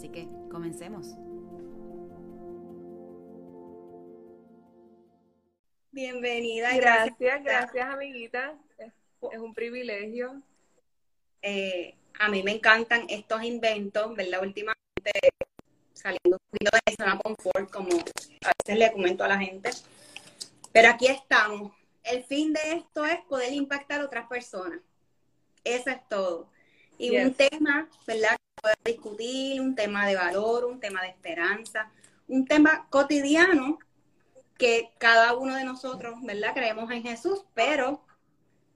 Así que comencemos. Bienvenida. Gracias, gracias, amiguita. Es, un privilegio. Eh, a mí me encantan estos inventos, ¿verdad? Últimamente saliendo un poquito de zona confort, como a veces le comento a la gente. Pero aquí estamos. El fin de esto es poder impactar a otras personas. Eso es todo. Y un tema, ¿verdad? Poder discutir, un tema de valor, un tema de esperanza, un tema cotidiano que cada uno de nosotros, ¿verdad? Creemos en Jesús, pero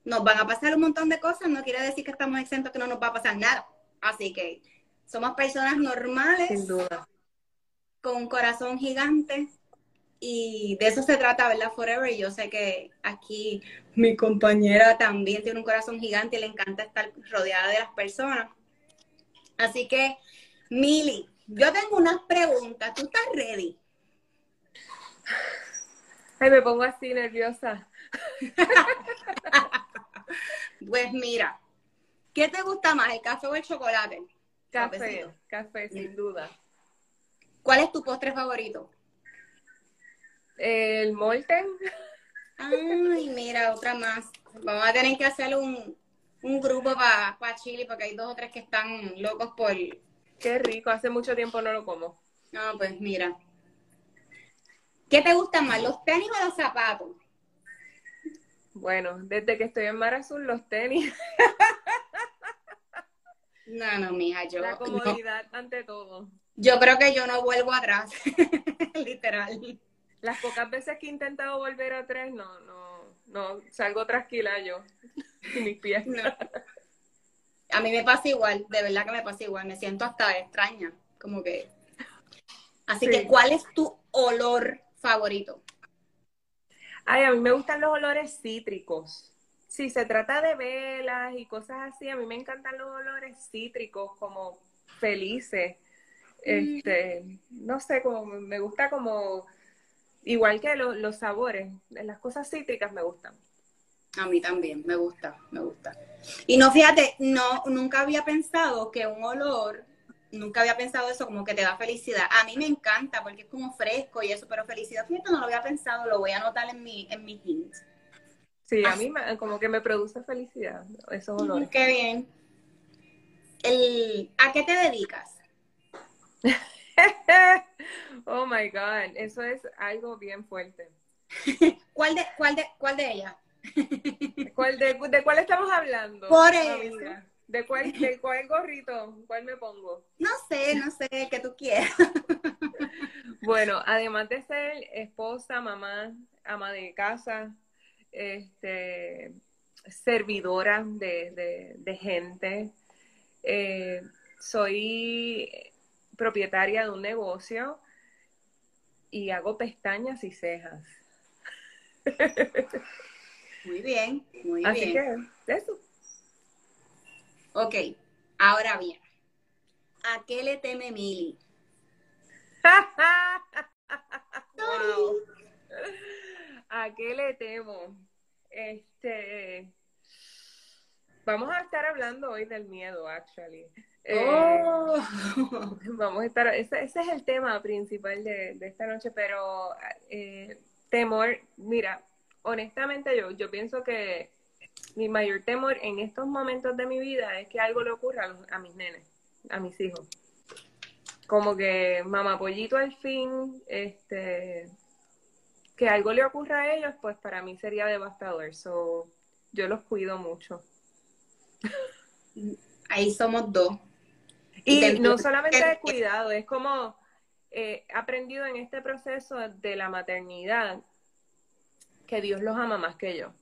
nos van a pasar un montón de cosas, no quiere decir que estamos exentos que no nos va a pasar nada. Así que somos personas normales, Sin duda. con un corazón gigante, y de eso se trata, ¿verdad? Forever. Y yo sé que aquí mi compañera también tiene un corazón gigante y le encanta estar rodeada de las personas. Así que, Mili, yo tengo unas preguntas. ¿Tú estás ready? Ay, me pongo así nerviosa. pues mira, ¿qué te gusta más, el café o el chocolate? Café, Cafecito. café, sin duda. ¿Cuál es tu postre favorito? El molten. Ay, mira, otra más. Vamos a tener que hacer un, un grupo para Chile porque hay dos o tres que están locos por... Qué rico, hace mucho tiempo no lo como. No, pues mira. ¿Qué te gustan más, los tenis o los zapatos? Bueno, desde que estoy en Mar Azul, los tenis, No, no, mija, yo, la no. comodidad ante todo. yo creo que yo no vuelvo atrás, literal. Las pocas veces que he intentado volver a tres, no, no, no, salgo tranquila yo. Mis pies. No. A mí me pasa igual, de verdad que me pasa igual, me siento hasta extraña, como que... Así Sí. que, ¿cuál es tu olor favorito? Ay, a mí me gustan los olores cítricos. Si se trata de velas y cosas así, a mí me encantan los olores cítricos, como felices. Este, no sé, como me gusta como, igual que lo- los sabores, las cosas cítricas me gustan. A mí también, me gusta, me gusta. Y no, fíjate, no, nunca había pensado que un olor, nunca había pensado eso como que te da felicidad. A mí me encanta porque es como fresco y eso, pero felicidad, fíjate, no lo había pensado, lo voy a anotar en mi, en mis hints. Sí, a mí me- como que me produce felicidad esos olores. Qué bien. El, ¿A qué te dedicas? Oh my God, eso es algo bien fuerte. ¿Cuál de, cuál de, cuál de ellas? ¿Cuál, de, de cuál estamos hablando? Por eso. ¿De cuál, de cuál gorrito? ¿Cuál me pongo? No sé, no sé, que tú quieras. Bueno, además de ser esposa, mamá, ama de casa, este, servidora de, de- de gente, eh, soy propietaria de un negocio y hago pestañas y cejas. Muy bien, muy Así bien. que, eso. Ok, ahora bien. ¿A qué le teme Mili? Wow. ¿A qué le temo? Este, vamos a estar hablando hoy del miedo, actually. Eh, Oh. Vamos a estar, ese, ese es el tema principal de, de esta noche, pero eh, temor, mira, honestamente yo, yo pienso que mi mayor temor en estos momentos de mi vida es que algo le ocurra a, los- a mis nenes, a mis hijos. Como que mamá pollito al fin, este, que algo le ocurra a ellos, pues para mí sería devastador. So, yo los cuido mucho. Ahí somos dos. Y no solamente te- de cuidado, es como eh, aprendido en este proceso de la maternidad que Dios los ama más que yo.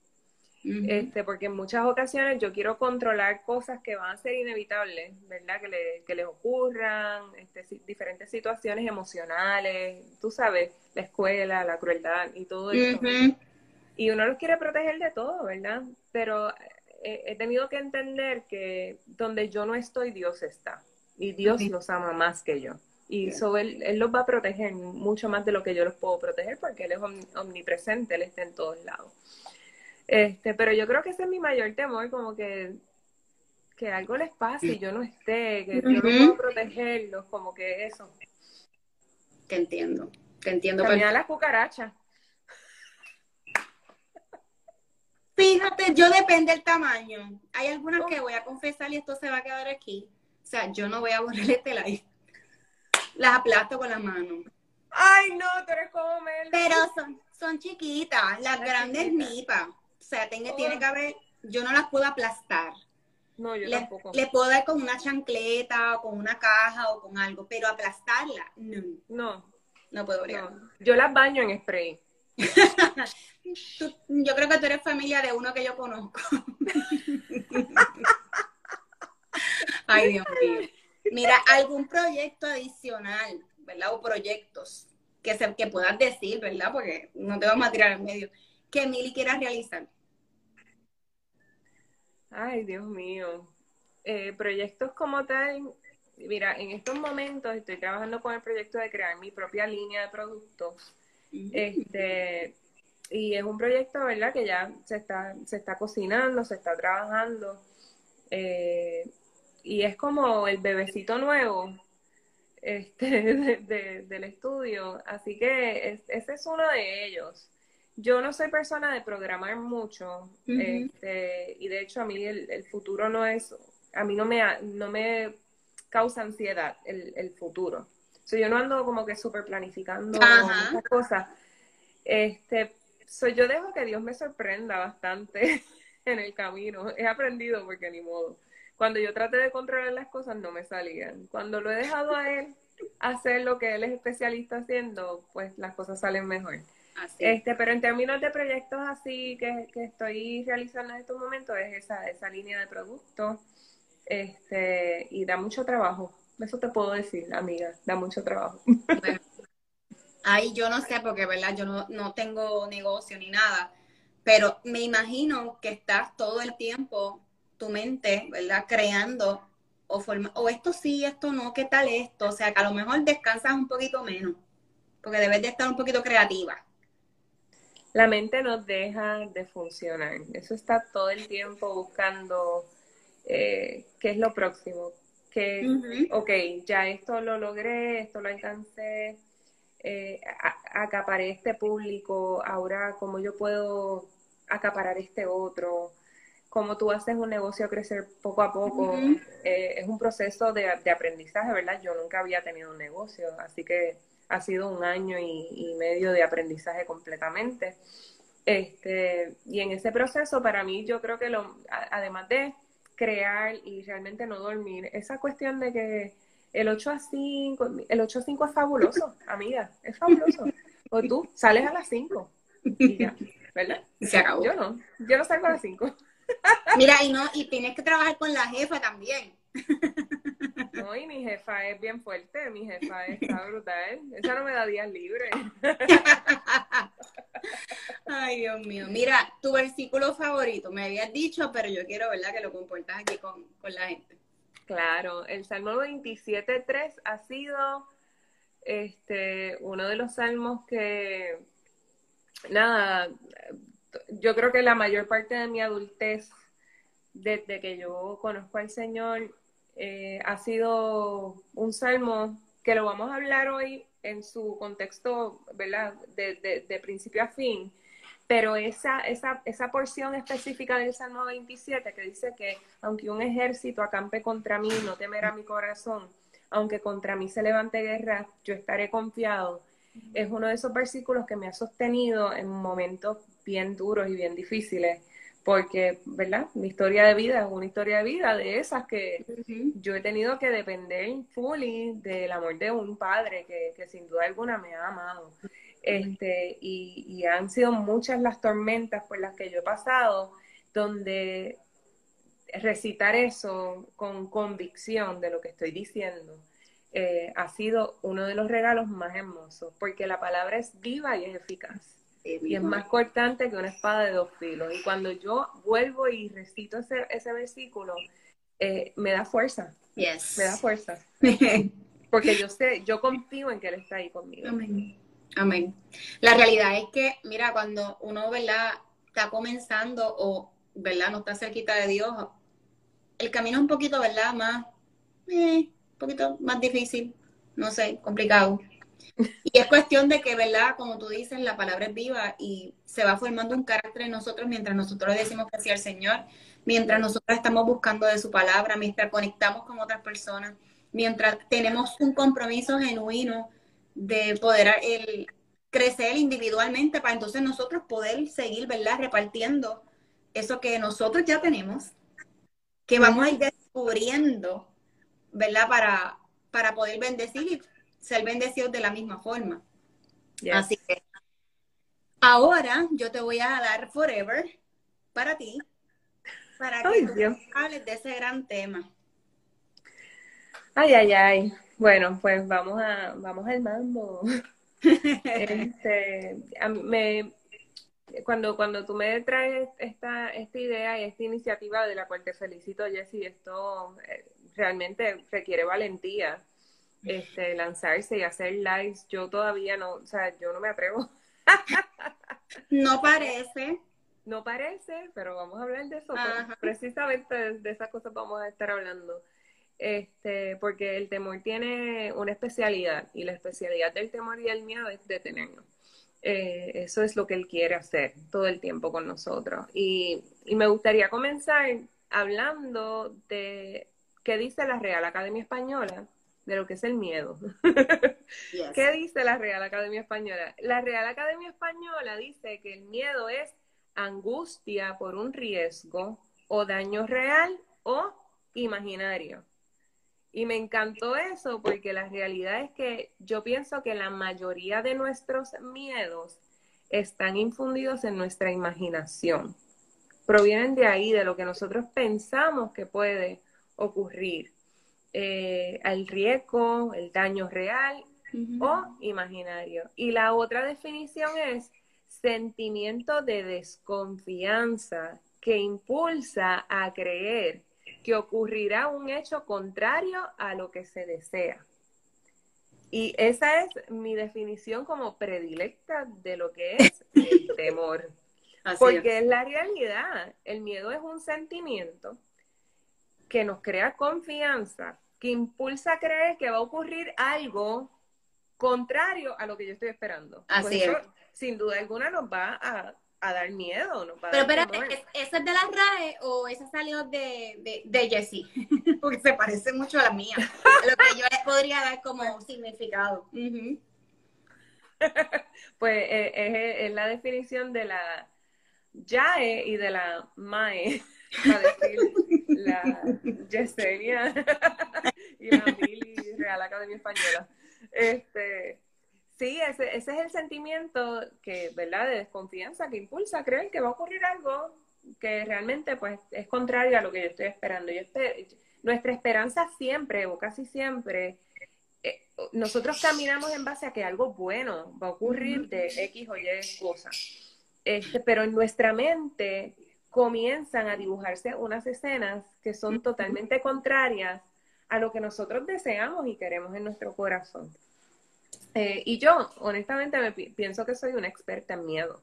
este, porque en muchas ocasiones yo quiero controlar cosas que van a ser inevitables, ¿verdad? Que, le, que les ocurran, este, diferentes situaciones emocionales, tú sabes, la escuela, la crueldad y todo eso. Y uno los quiere proteger de todo, ¿verdad? Pero eh, he tenido que entender que donde yo no estoy, Dios está. Y Dios los ama más que yo. Y eso él, él, los va a proteger mucho más de lo que yo los puedo proteger porque Él es omnipresente, Él está en todos lados. Este, pero yo creo que ese es mi mayor temor, como que, que algo les pase y yo no esté, que yo no puedo protegerlos, como que eso. Te entiendo, te entiendo. También las cucarachas. Fíjate, yo depende del tamaño. Hay algunas que voy a confesar y esto se va a quedar aquí. O sea, yo no voy a borrar este live. Las aplasto con la mano. Ay, no, tú eres como Mel. Pero son, son chiquitas, las grandes nipas. O sea, tiene, tiene que haber, yo no las puedo aplastar. No, yo le, tampoco. Le puedo dar con una chancleta o con una caja o con algo, pero aplastarla, no. No. No puedo Yo las baño en spray. yo creo que tú eres familia de uno que yo conozco. Ay, Dios mío. Mira, algún proyecto adicional, ¿verdad? O proyectos que, se, que puedas decir, ¿verdad? Porque no te vamos a tirar en medio que Mili quiera realizar? Ay, Dios mío. Eh, proyectos como tal, mira, en estos momentos estoy trabajando con el proyecto de crear mi propia línea de productos. Este, y es un proyecto, ¿verdad? Que ya se está, se está cocinando, se está trabajando. Eh, y es como el bebecito nuevo este, del estudio. Así que ese es uno de ellos yo no soy persona de programar mucho este, y de hecho a mí el, futuro no es, a mí no me, no me causa ansiedad el, el futuro. So, yo no ando como que súper planificando muchas cosas. Este, soy yo dejo que Dios me sorprenda bastante en el camino. He aprendido porque ni modo. Cuando yo traté de controlar las cosas no me salían. Cuando lo he dejado a Él hacer lo que Él es especialista haciendo, pues las cosas salen mejor. Este, pero en términos de proyectos así que, estoy realizando en estos momentos es esa, esa línea de productos este, y da mucho trabajo. Eso te puedo decir, amiga, da mucho trabajo. ahí yo no sé porque, ¿verdad? Yo no, no tengo negocio ni nada, pero me imagino que estás todo el tiempo, tu mente, ¿verdad? Creando o, forma, o esto sí, esto no, ¿qué tal esto? O sea, que a lo mejor descansas un poquito menos, porque debes de estar un poquito creativa la mente nos deja de funcionar. Eso está todo el tiempo buscando eh, qué es lo próximo. Que, ok, ya esto lo logré, esto lo alcancé, eh, acaparé este público, ahora cómo yo puedo acaparar este otro, cómo tú haces un negocio crecer poco a poco. Eh, es un proceso de, de aprendizaje, ¿verdad? Yo nunca había tenido un negocio, así que ha sido un año y, medio de aprendizaje completamente. Este, y en ese proceso, para mí, yo creo que lo, además de crear y realmente no dormir, esa cuestión de que el 8 a 5, el 8 a 5 es fabuloso, amiga, es fabuloso. O tú sales a las 5 y ya, ¿verdad? Se acabó. Yo no, yo no salgo a las 5. Mira, y no, y tienes que trabajar con la jefa también. No, y mi jefa es bien fuerte, mi jefa está brutal. Esa no me da días libres. Ay, Dios mío. Mira, tu versículo favorito, me habías dicho, pero yo quiero, ¿verdad?, que lo comportas aquí con, la gente. Claro, el Salmo 27.3 ha sido este, uno de los salmos que, nada, yo creo que la mayor parte de mi adultez, desde que yo conozco al Señor, eh, ha sido un salmo que lo vamos a hablar hoy en su contexto, ¿verdad? De, de, principio a fin, pero esa, esa, esa porción específica del Salmo 27 que dice que aunque un ejército acampe contra mí, no temerá mi corazón, aunque contra mí se levante guerra, yo estaré confiado. Es uno de esos versículos que me ha sostenido en momentos bien duros y bien difíciles porque, ¿verdad? Mi historia de vida es una historia de vida de esas que yo he tenido que depender fully del amor de un padre que, que sin duda alguna me ha amado. Este, y, y, han sido muchas las tormentas por las que yo he pasado donde recitar eso con convicción de lo que estoy diciendo eh, ha sido uno de los regalos más hermosos, porque la palabra es viva y es eficaz. Y es más cortante que una espada de dos filos. Y cuando yo vuelvo y recito ese, ese versículo, eh, me da fuerza. Yes. Me da fuerza. Porque yo sé, yo confío en que Él está ahí conmigo. Amén. Amén. La realidad es que, mira, cuando uno, ¿verdad? Está comenzando o, ¿verdad? No está cerquita de Dios, el camino es un poquito, ¿verdad? Más, eh, poquito más difícil, no sé, complicado. Y es cuestión de que, ¿verdad? Como tú dices, la palabra es viva y se va formando un carácter en nosotros mientras nosotros decimos que sí al Señor, mientras nosotros estamos buscando de su palabra, mientras conectamos con otras personas, mientras tenemos un compromiso genuino de poder el, crecer individualmente para entonces nosotros poder seguir, ¿verdad? Repartiendo eso que nosotros ya tenemos, que vamos a ir descubriendo, ¿verdad? Para, para poder bendecir y ser bendecidos de la misma forma. Así que ahora yo te voy a dar Forever para ti, para que hables de ese gran tema. Ay, ay, ay. Bueno, pues vamos a vamos al mambo. este, me, cuando, cuando tú me traes esta, esta idea y esta iniciativa de la cual te felicito, Jessy, esto eh, realmente requiere valentía. Este, lanzarse y hacer lives, yo todavía no, o sea, yo no me atrevo. no parece. No parece, pero vamos a hablar de eso. Precisamente de, de esas cosas vamos a estar hablando este, porque el temor tiene una especialidad y la especialidad del temor y el miedo es detenernos. Eh, eso es lo que él quiere hacer todo el tiempo con nosotros. Y, me gustaría comenzar hablando de qué dice la Real Academia Española de lo que es el miedo. ¿Qué dice la Real Academia Española? La Real Academia Española dice que el miedo es angustia por un riesgo o daño real o imaginario. Y me encantó eso porque la realidad es que yo pienso que la mayoría de nuestros miedos están infundidos en nuestra imaginación. Provienen de ahí, de lo que nosotros pensamos que puede ocurrir. Eh, el riesgo, el daño real o imaginario. Y la otra definición es sentimiento de desconfianza que impulsa a creer que ocurrirá un hecho contrario a lo que se desea. Y esa es mi definición como predilecta de lo que es el temor. Porque es. la realidad. El miedo es un sentimiento que nos crea confianza, que impulsa a creer que va a ocurrir algo contrario a lo que yo estoy esperando. Así es. Sin duda alguna nos va a a dar miedo. ¿no? Pero espérate, ¿esa es de la RAE o esa salió de, de, de Jessie? Porque se parece mucho a la mía. lo que yo les podría dar como significado. pues eh, es, la definición de la YAE y de la MAE, para decir la Yesenia y la Mili Real Academia Española. Este, Sí, ese, ese es el sentimiento que, ¿verdad? De desconfianza que impulsa a creer que va a ocurrir algo que realmente pues es contrario a lo que yo estoy esperando. Yo nuestra esperanza siempre o casi siempre, eh, nosotros caminamos en base a que algo bueno va a ocurrir de X o Y cosas. Este, pero en nuestra mente comienzan a dibujarse unas escenas que son totalmente contrarias a lo que nosotros deseamos y queremos en nuestro corazón. Eh, y yo, honestamente, me pienso que soy una experta en miedo.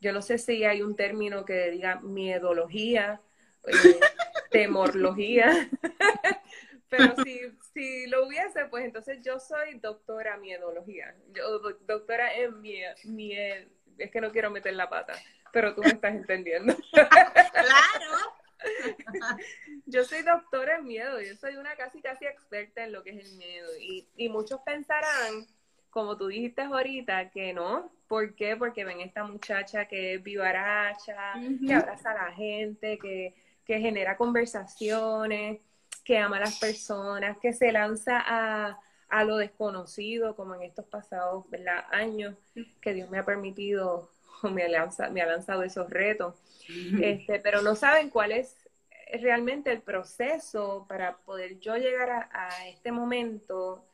Yo no sé si hay un término que diga miedología, eh, temorlogía, pero si, si lo hubiese, pues entonces yo soy doctora miedología. Yo, doctora en miedo, es que no quiero meter la pata, pero tú me estás entendiendo. claro. yo soy doctora en miedo, yo soy una casi casi experta en lo que es el miedo y, y muchos pensarán, como tú dijiste ahorita, que no. ¿Por qué? Porque ven esta muchacha que es vivaracha, que abraza a la gente, que, que genera conversaciones, que ama a las personas, que se lanza a, a lo desconocido, como en estos pasados años que Dios me ha permitido me ha lanzado, me ha lanzado esos retos, este, pero no saben cuál es realmente el proceso para poder yo llegar a, a este momento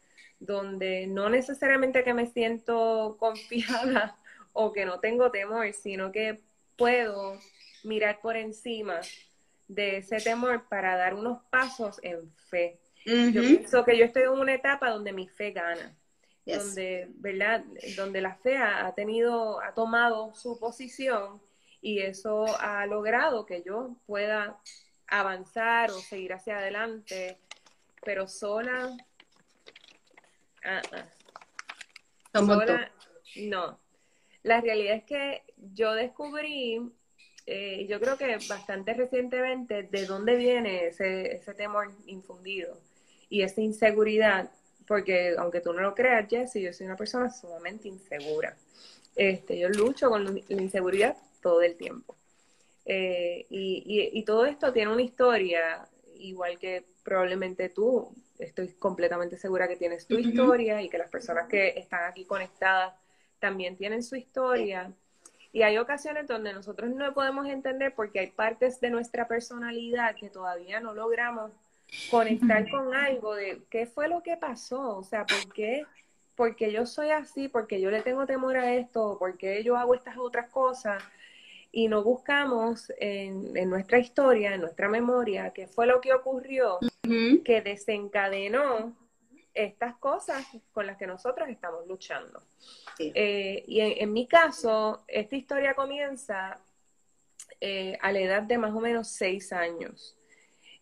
donde no necesariamente que me siento confiada o que no tengo temor, sino que puedo mirar por encima de ese temor para dar unos pasos en fe. Yo pienso que yo estoy en una etapa donde mi fe gana, donde, ¿verdad? Donde la fe ha tenido, ha tomado su posición y eso ha logrado que yo pueda avanzar o seguir hacia adelante, pero sola, ah. sola, no. La realidad es que yo descubrí eh, yo creo que bastante recientemente, de dónde viene ese, ese temor infundido y esa inseguridad, porque aunque tú no lo creas, Jesse, yo soy una persona sumamente insegura. Este, yo lucho con la inseguridad todo el tiempo. Eh, y, y, todo esto tiene una historia, igual que probablemente tú, estoy completamente segura que tienes tu historia y que las personas que están aquí conectadas también tienen su historia. Y hay ocasiones donde nosotros no podemos entender porque hay partes de nuestra personalidad que todavía no logramos conectar con algo de qué fue lo que pasó, o sea, por qué, porque yo soy así, porque yo le tengo temor a esto, porque yo hago estas otras cosas y no buscamos en, en nuestra historia, en nuestra memoria, qué fue lo que ocurrió que desencadenó estas cosas con las que nosotros estamos luchando. Eh, y en, mi caso, esta historia comienza eh, a la edad de más o menos seis años.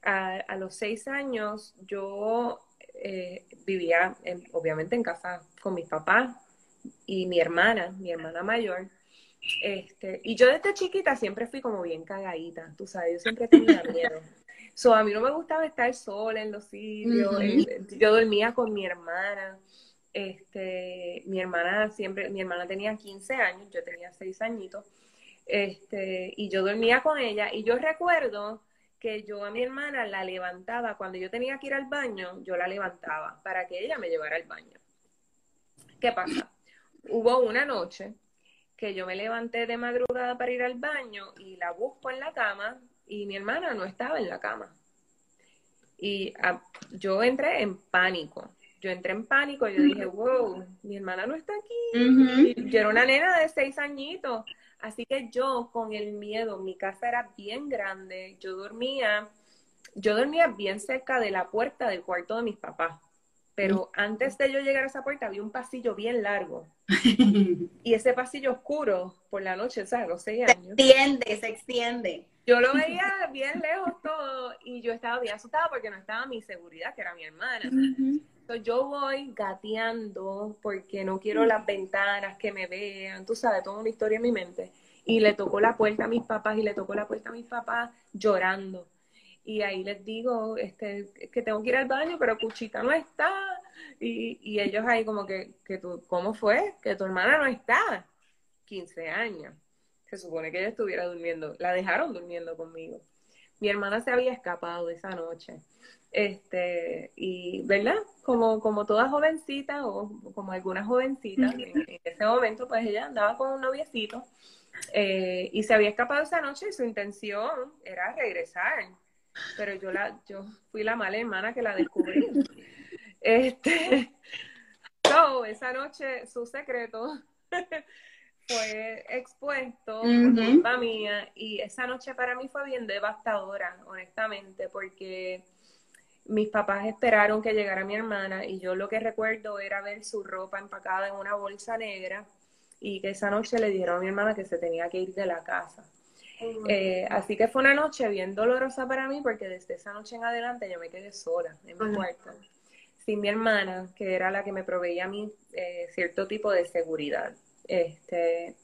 A, los seis años yo eh, vivía, obviamente, en casa con mis papás y mi hermana, mi hermana mayor. Este, y yo desde chiquita siempre fui como bien cagadita, tú sabes, yo siempre tenía miedo. So, a mí no me gustaba estar sola en los sitios. Yo dormía con mi hermana. Este, mi hermana siempre, mi hermana tenía 15 años, yo tenía 6 añitos. Este, y yo dormía con ella. Y yo recuerdo que yo a mi hermana la levantaba, cuando yo tenía que ir al baño, yo la levantaba para que ella me llevara al baño. ¿Qué pasa? Hubo una noche que yo me levanté de madrugada para ir al baño y la busco en la cama y mi hermana no estaba en la cama. Y ah, yo entré en pánico. Yo entré en pánico, yo dije, wow, mi hermana no está aquí. Yo era una nena de seis añitos. Así que yo con el miedo, mi casa era bien grande, yo dormía, yo dormía bien cerca de la puerta del cuarto de mis papás. Pero antes de yo llegar a esa puerta había un pasillo bien largo. y ese pasillo oscuro por la noche, ¿sabes? Los seis años. Se extiende, se extiende. Yo lo veía bien lejos todo y yo estaba bien asustada porque no estaba mi seguridad, que era mi hermana. Yo voy gateando porque no quiero las ventanas que me vean, tú sabes, toda una historia en mi mente. Y le tocó la puerta a mis papás y le tocó la puerta a mis papás llorando. Y ahí les digo, este, que tengo que ir al baño, pero Cuchita no está. Y, y ellos ahí como que, que tú, ¿cómo fue? Que tu hermana no está. 15 años se supone que ella estuviera durmiendo, la dejaron durmiendo conmigo. Mi hermana se había escapado esa noche. Este, y, ¿verdad? Como, como toda jovencita o como algunas jovencitas, en, ese momento, pues ella andaba con un noviecito eh, y se había escapado esa noche y su intención era regresar. Pero yo la, yo fui la mala hermana que la descubrí. Este, so, esa noche su secreto fue expuesto por culpa mía y esa noche para mí fue bien devastadora, honestamente, porque mis papás esperaron que llegara mi hermana y yo lo que recuerdo era ver su ropa empacada en una bolsa negra y que esa noche le dijeron a mi hermana que se tenía que ir de la casa. Eh, así que fue una noche bien dolorosa para mí porque desde esa noche en adelante yo me quedé sola en mi cuarto, sin mi hermana, que era la que me proveía a mí eh, cierto tipo de seguridad. Este,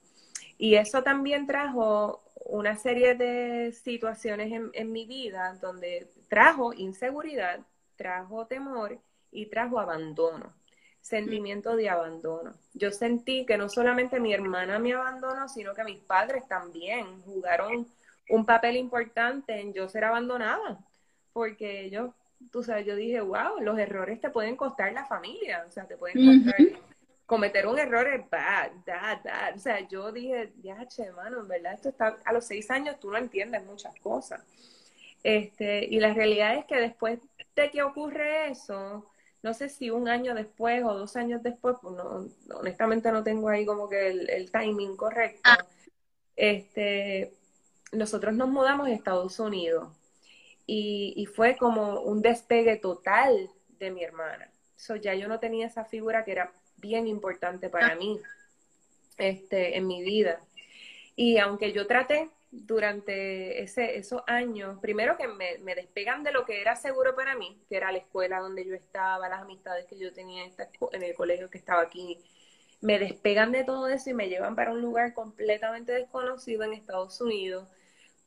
y eso también trajo una serie de situaciones en, mi vida donde trajo inseguridad, trajo temor y trajo abandono, sentimiento de abandono. Yo sentí que no solamente mi hermana me abandonó, sino que mis padres también jugaron un papel importante en yo ser abandonada, porque ellos, tú sabes, yo dije, wow, los errores te pueden costar la familia, o sea, te pueden costar cometer un error es bad, bad, bad. O sea, yo dije, ya, che, mano, en verdad, esto está, a los seis años tú no entiendes muchas cosas. Este, y la realidad es que después de que ocurre eso, no sé si un año después o dos años después, pues no, honestamente no tengo ahí como que el, timing correcto. Ah. Este, nosotros nos mudamos a Estados Unidos y, y, fue como un despegue total de mi hermana. So, ya yo no tenía esa figura que era bien importante para mí este, en mi vida. Y aunque yo traté durante ese, esos años, primero que me, me, despegan de lo que era seguro para mí, que era la escuela donde yo estaba, las amistades que yo tenía en, en el colegio que estaba aquí, me despegan de todo eso y me llevan para un lugar completamente desconocido en Estados Unidos.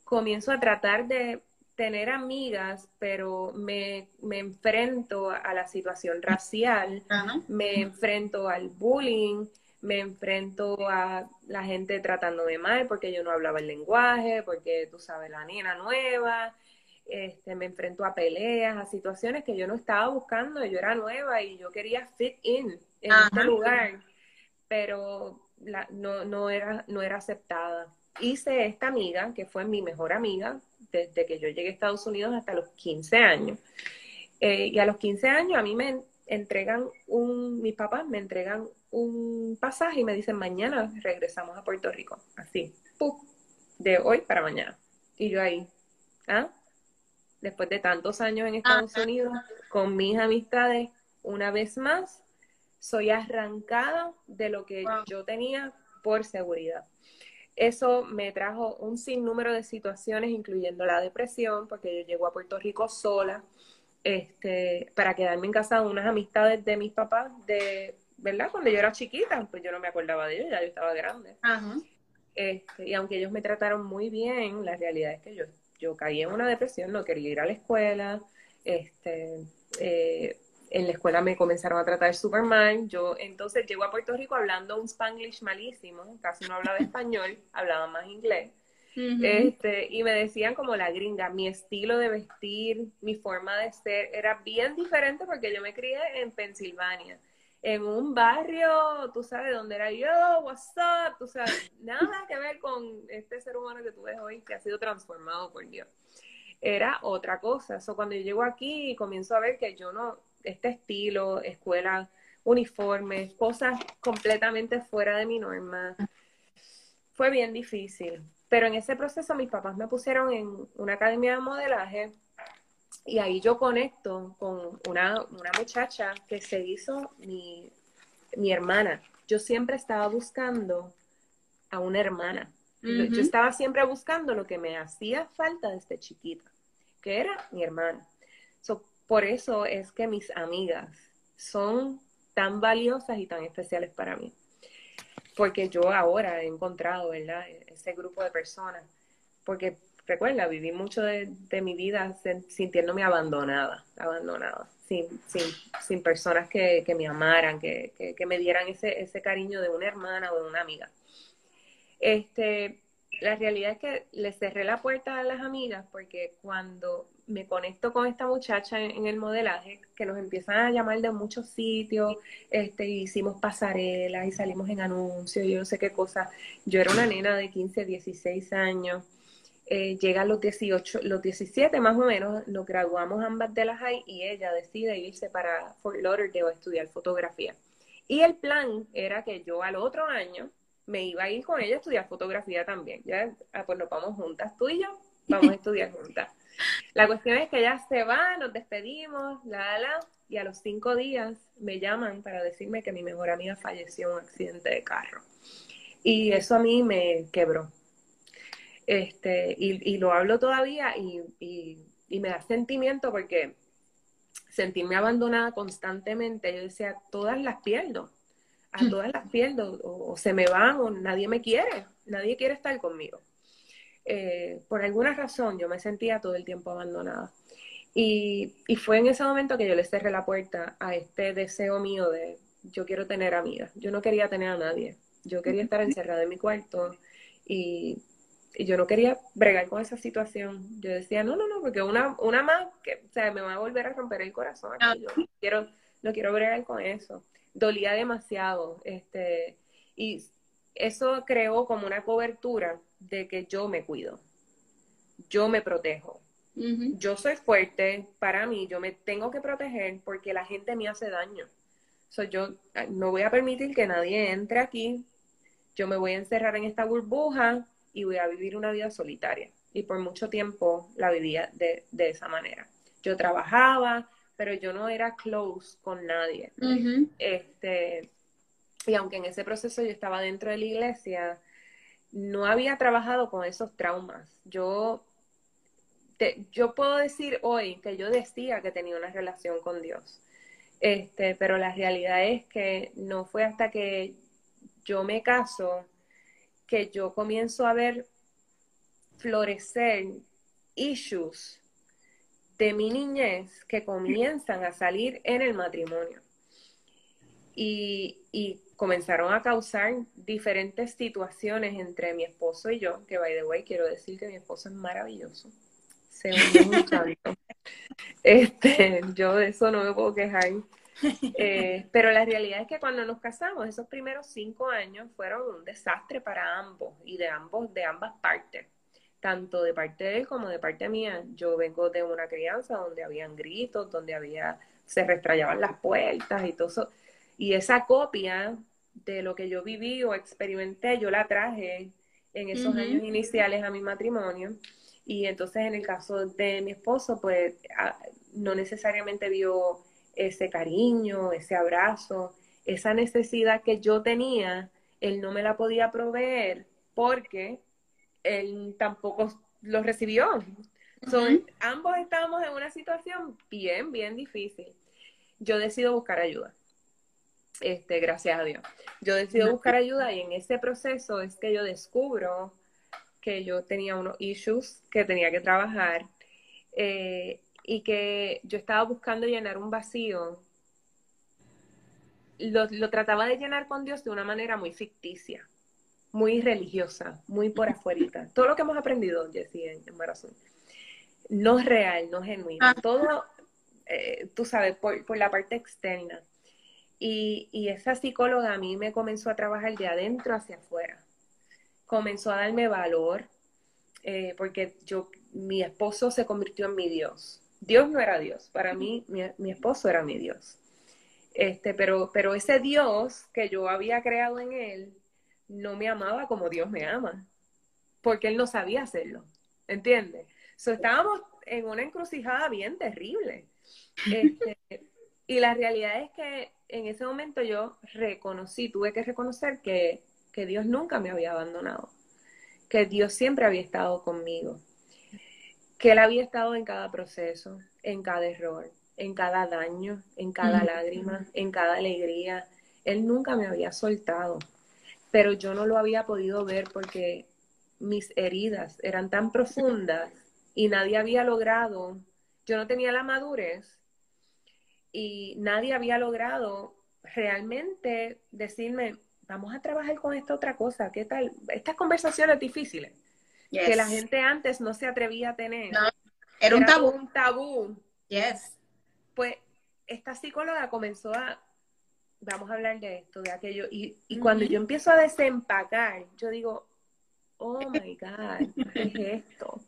Comienzo a tratar de tener amigas, pero me, me enfrento a la situación racial, me enfrento al bullying, me enfrento a la gente tratándome mal porque yo no hablaba el lenguaje, porque tú sabes, la nena nueva, este, me enfrento a peleas, a situaciones que yo no estaba buscando, yo era nueva y yo quería fit in en este lugar, pero no, no, era, no era aceptada. Hice esta amiga, que fue mi mejor amiga, desde que yo llegué a Estados Unidos hasta los 15 años. Eh, y a los 15 años a mí me entregan un, mis papás me entregan un pasaje y me dicen, mañana regresamos a Puerto Rico. Así, de hoy para mañana. Y yo ahí, ¿ah? Después de tantos años en Estados Unidos, con mis amistades, una vez más, soy arrancada de lo que yo tenía por seguridad eso me trajo un sinnúmero de situaciones, incluyendo la depresión, porque yo llego a Puerto Rico sola, este, para quedarme en casa de unas amistades de mis papás, de, ¿verdad? Cuando yo era chiquita, pues yo no me acordaba de ellos, ya yo estaba grande. Este, y aunque ellos me trataron muy bien, la realidad es que yo, yo caí en una depresión, no quería ir a la escuela, este, eh, en la escuela me comenzaron a tratar super mal. Yo entonces llego a Puerto Rico hablando un spanglish malísimo, casi no hablaba español, hablaba más inglés. este, y me decían como la gringa, mi estilo de vestir, mi forma de ser era bien diferente porque yo me crié en Pensilvania, en un barrio, tú sabes, donde era yo, what's up, tú sabes, nada que ver con este ser humano que tú ves hoy que ha sido transformado por Dios. Era otra cosa. eso cuando yo llego aquí y comienzo a ver que yo no, este estilo, escuela, uniformes, cosas completamente fuera de mi norma. Fue bien difícil. Pero en ese proceso mis papás me pusieron en una academia de modelaje y ahí yo conecto con una, una muchacha que se hizo mi, mi, hermana. Yo siempre estaba buscando a una hermana. Yo estaba siempre buscando lo que me hacía falta desde chiquita, que era mi hermana. Por eso es que mis amigas son tan valiosas y tan especiales para mí. Porque yo ahora he encontrado, ¿verdad? Ese grupo de personas. Porque, recuerda, viví mucho de, mi vida sintiéndome abandonada, abandonada, sin, sin, sin personas que, me amaran, que, que, me dieran ese, ese cariño de una hermana o de una amiga. Este, la realidad es que le cerré la puerta a las amigas porque cuando me conecto con esta muchacha en, el modelaje, que nos empiezan a llamar de muchos sitios, este, hicimos pasarelas y salimos en anuncios, yo no sé qué cosa. Yo era una nena de 15, 16 años. Eh, llega a los 18, los 17 más o menos, nos graduamos ambas de la high y ella decide irse para Fort Lauderdale a estudiar fotografía. Y el plan era que yo al otro año me iba a ir con ella a estudiar fotografía también. Ya, ah, pues nos vamos juntas, tú y yo, vamos a estudiar juntas. La cuestión es que ella se va, nos despedimos, la, la, y a los cinco días me llaman para decirme que mi mejor amiga falleció en un accidente de carro. Y eso a mí me quebró. Este, y, lo hablo todavía y, y, me da sentimiento porque sentirme abandonada constantemente, yo decía, todas las pierdo, a hmm. todas las pierdo, o se me van o nadie me quiere, nadie quiere estar conmigo. Eh, por alguna razón yo me sentía todo el tiempo abandonada. Y, fue en ese momento que yo le cerré la puerta a este deseo mío de yo quiero tener amigas. Yo no quería tener a nadie. Yo quería estar encerrada en mi cuarto y, yo no quería bregar con esa situación. Yo decía, no, no, no, porque una, una más que o sea, me va a volver a romper el corazón. Yo quiero, no quiero bregar con eso. Dolía demasiado, este, y eso creó como una cobertura de que yo me cuido, yo me protejo. Yo soy fuerte para mí, yo me tengo que proteger porque la gente me hace daño. So, yo ah, no voy a permitir que nadie entre aquí, yo me voy a encerrar en esta burbuja y voy a vivir una vida solitaria. Y por mucho tiempo la vivía de, de esa manera. Yo trabajaba, pero yo no era close con nadie. Este, y aunque en ese proceso yo estaba dentro de la iglesia, no había trabajado con esos traumas. Yo, yo puedo decir hoy que yo decía que tenía una relación con Dios, este, pero la realidad es que no fue hasta que yo me caso que yo comienzo a ver florecer issues de mi niñez que comienzan a salir en el matrimonio. Y, y, comenzaron a causar diferentes situaciones entre mi esposo y yo, que by the way quiero decir que mi esposo es maravilloso. Se un Este, yo de eso no me puedo quejar. Eh, pero la realidad es que cuando nos casamos, esos primeros cinco años fueron un desastre para ambos y de ambos, de ambas partes tanto de parte de él como de parte mía. Yo vengo de una crianza donde habían gritos, donde había, se restrayaban las puertas y todo eso. Y esa copia de lo que yo viví o experimenté, yo la traje en esos años iniciales a mi matrimonio. Y entonces en el caso de mi esposo, pues no necesariamente vio ese cariño, ese abrazo, esa necesidad que yo tenía, él no me la podía proveer porque él tampoco lo recibió. ambos estábamos en una situación bien, bien difícil. Yo decido buscar ayuda. Este, gracias a Dios. Yo decido buscar ayuda y en ese proceso es que yo descubro que yo tenía unos issues que tenía que trabajar eh, y que yo estaba buscando llenar un vacío. Lo, lo trataba de llenar con Dios de una manera muy ficticia muy religiosa, muy por afuera. Todo lo que hemos aprendido, Jessie, en, en no es real, no es genuino. Ah. Todo, eh, tú sabes, por, por, la parte externa. Y, y, esa psicóloga a mí me comenzó a trabajar de adentro hacia afuera. Comenzó a darme valor, eh, porque yo, mi esposo se convirtió en mi Dios. Dios no era Dios, para mí mi, mi esposo era mi Dios. Este, pero, pero ese Dios que yo había creado en él no me amaba como Dios me ama, porque él no sabía hacerlo, ¿entiendes? So, estábamos en una encrucijada bien terrible. Este, y la realidad es que en ese momento yo reconocí, tuve que reconocer que, que Dios nunca me había abandonado, que Dios siempre había estado conmigo, que Él había estado en cada proceso, en cada error, en cada daño, en cada lágrima, en cada alegría. Él nunca me había soltado pero yo no lo había podido ver porque mis heridas eran tan profundas y nadie había logrado, yo no tenía la madurez y nadie había logrado realmente decirme, vamos a trabajar con esta otra cosa, ¿qué tal? Estas conversaciones difíciles que la gente antes no se atrevía a tener. era un tabú. Un tabú. Yes. Pues esta psicóloga comenzó a vamos a hablar de esto, de aquello. Y, y cuando yo empiezo a desempacar, yo digo, oh my God, ¿qué es esto?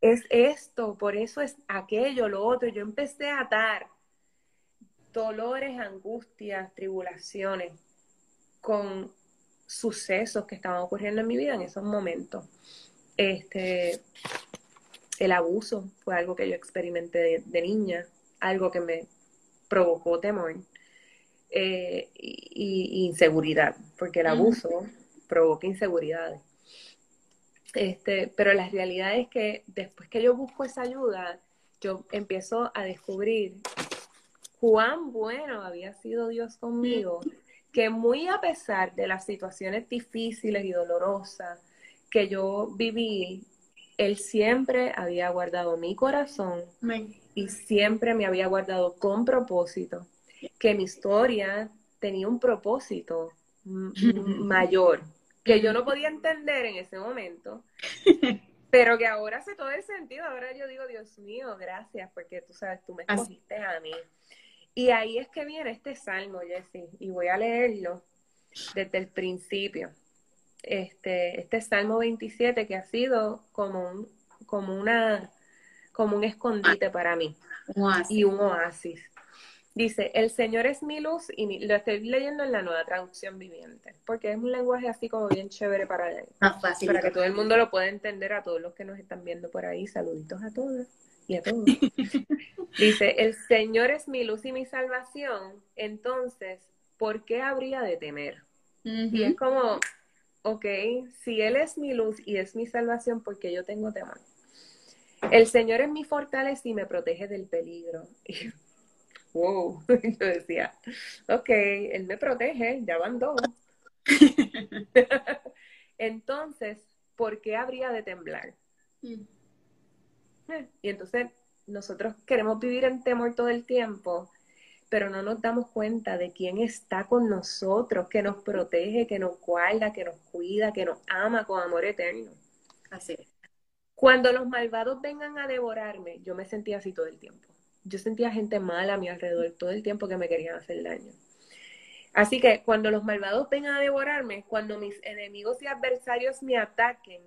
Es esto, por eso es aquello, lo otro. Yo empecé a atar dolores, angustias, tribulaciones con sucesos que estaban ocurriendo en mi vida en esos momentos. Este, el abuso fue algo que yo experimenté de niña, algo que me provocó temor eh, y, inseguridad, porque el abuso provoca inseguridades. Este, pero la realidad es que después que yo busco esa ayuda, yo empiezo a descubrir cuán bueno había sido Dios conmigo, que muy a pesar de las situaciones difíciles y dolorosas que yo viví, Él siempre había guardado mi corazón y siempre me había guardado con propósito que mi historia tenía un propósito mayor que yo no podía entender en ese momento, pero que ahora hace todo el sentido. Ahora yo digo, Dios mío, gracias, porque tú sabes, tú me escogiste a mí. Y ahí es que viene este salmo, Jesse, y voy a leerlo desde el principio. Este, este salmo 27 que ha sido como un, como una, como un escondite para mí y un oasis. Dice, el Señor es mi luz y lo estoy leyendo en la nueva traducción viviente, porque es un lenguaje así como bien chévere para, para que todo el mundo lo pueda entender, a todos los que nos están viendo por ahí. Saluditos a todos y a todos. Dice, el Señor es mi luz y mi salvación, entonces, ¿por qué habría de temer? Y es como, ok, si Él es mi luz y es mi salvación, ¿por qué yo tengo temor? El Señor es mi fortaleza y me protege del peligro. wow, yo decía, ok, Él me protege, ya van dos. entonces, ¿por qué habría de temblar? Mm. Y entonces nosotros queremos vivir en temor todo el tiempo, pero no nos damos cuenta de quién está con nosotros, que nos protege, que nos guarda, que nos cuida, que nos ama con amor eterno. Así es. Cuando los malvados vengan a devorarme, yo me sentía así todo el tiempo yo sentía gente mala a mi alrededor todo el tiempo que me querían hacer daño. Así que cuando los malvados vengan a devorarme, cuando mis enemigos y adversarios me ataquen,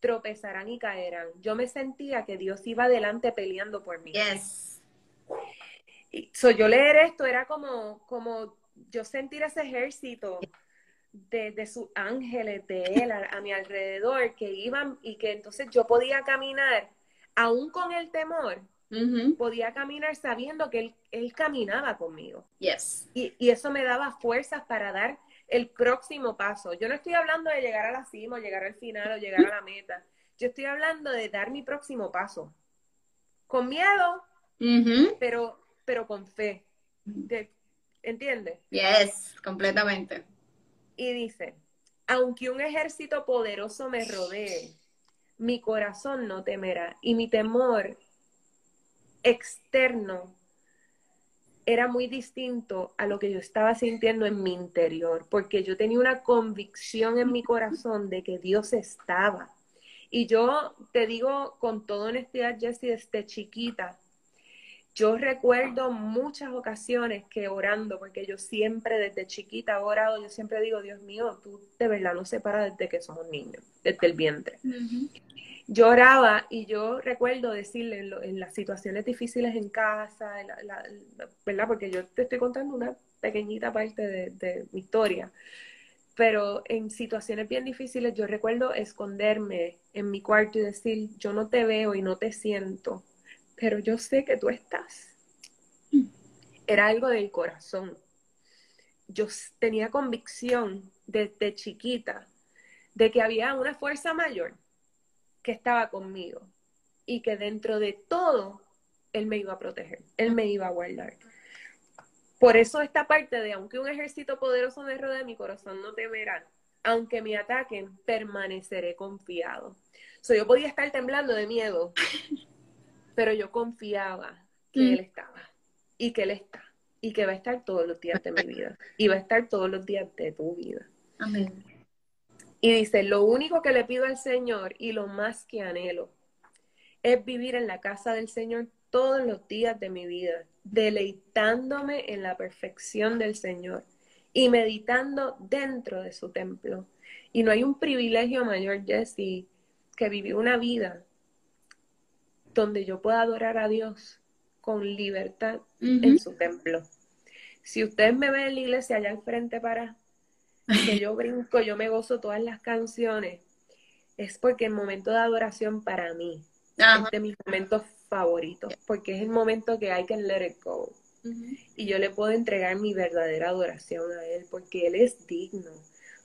tropezarán y caerán. Yo me sentía que Dios iba adelante peleando por mí. Yes. Y, so, yo leer esto era como, como yo sentir ese ejército de, de sus ángeles, de él a, a mi alrededor, que iban y que entonces yo podía caminar aún con el temor, podía caminar sabiendo que él, caminaba conmigo. Yes. Y, eso me daba fuerzas para dar el próximo paso. Yo no estoy hablando de llegar a la cima, o llegar al final, o llegar a la meta. Yo estoy hablando de dar mi próximo paso. Con miedo, pero, pero con fe. ¿Entiendes? Yes, completamente. Y dice, aunque un ejército poderoso me rodee, mi corazón no temerá y mi temor externo era muy distinto a lo que yo estaba sintiendo en mi interior, porque yo tenía una convicción en mi corazón de que Dios estaba. Y yo te digo con toda honestidad, Jessie, desde chiquita, yo recuerdo muchas ocasiones que orando, porque yo siempre desde chiquita he orado, yo siempre digo, Dios mío, tú de verdad no separas desde que somos niños, desde el vientre lloraba y yo recuerdo decirle en, las situaciones difíciles en casa, ¿verdad? Porque yo te estoy contando una pequeñita parte de, mi historia, pero en situaciones bien difíciles yo recuerdo esconderme en mi cuarto y decir, yo no te veo y no te siento, pero yo sé que tú estás. Era algo del corazón. Yo tenía convicción desde chiquita de que había una fuerza mayor que estaba conmigo y que dentro de todo Él me iba a proteger, Él me iba a guardar. Por eso esta parte de, aunque un ejército poderoso me rodee, mi corazón no temerá. Aunque me ataquen, permaneceré confiado. So, yo podía estar temblando de miedo, pero yo confiaba que mm. Él estaba y que Él está y que va a estar todos los días de mi vida y va a estar todos los días de tu vida. Amén. Y dice, lo único que le pido al Señor y lo más que anhelo es vivir en la casa del Señor todos los días de mi vida, deleitándome en la perfección del Señor y meditando dentro de su templo. Y no hay un privilegio mayor, Jesse, que vivir una vida donde yo pueda adorar a Dios con libertad en su templo. Si ustedes me ven en la iglesia allá al frente para que yo brinco, yo me gozo todas las canciones, es porque el momento de adoración para mí es de mis momentos favoritos, porque es el momento que hay que let it go. Y yo le puedo entregar mi verdadera adoración a Él, porque Él es digno,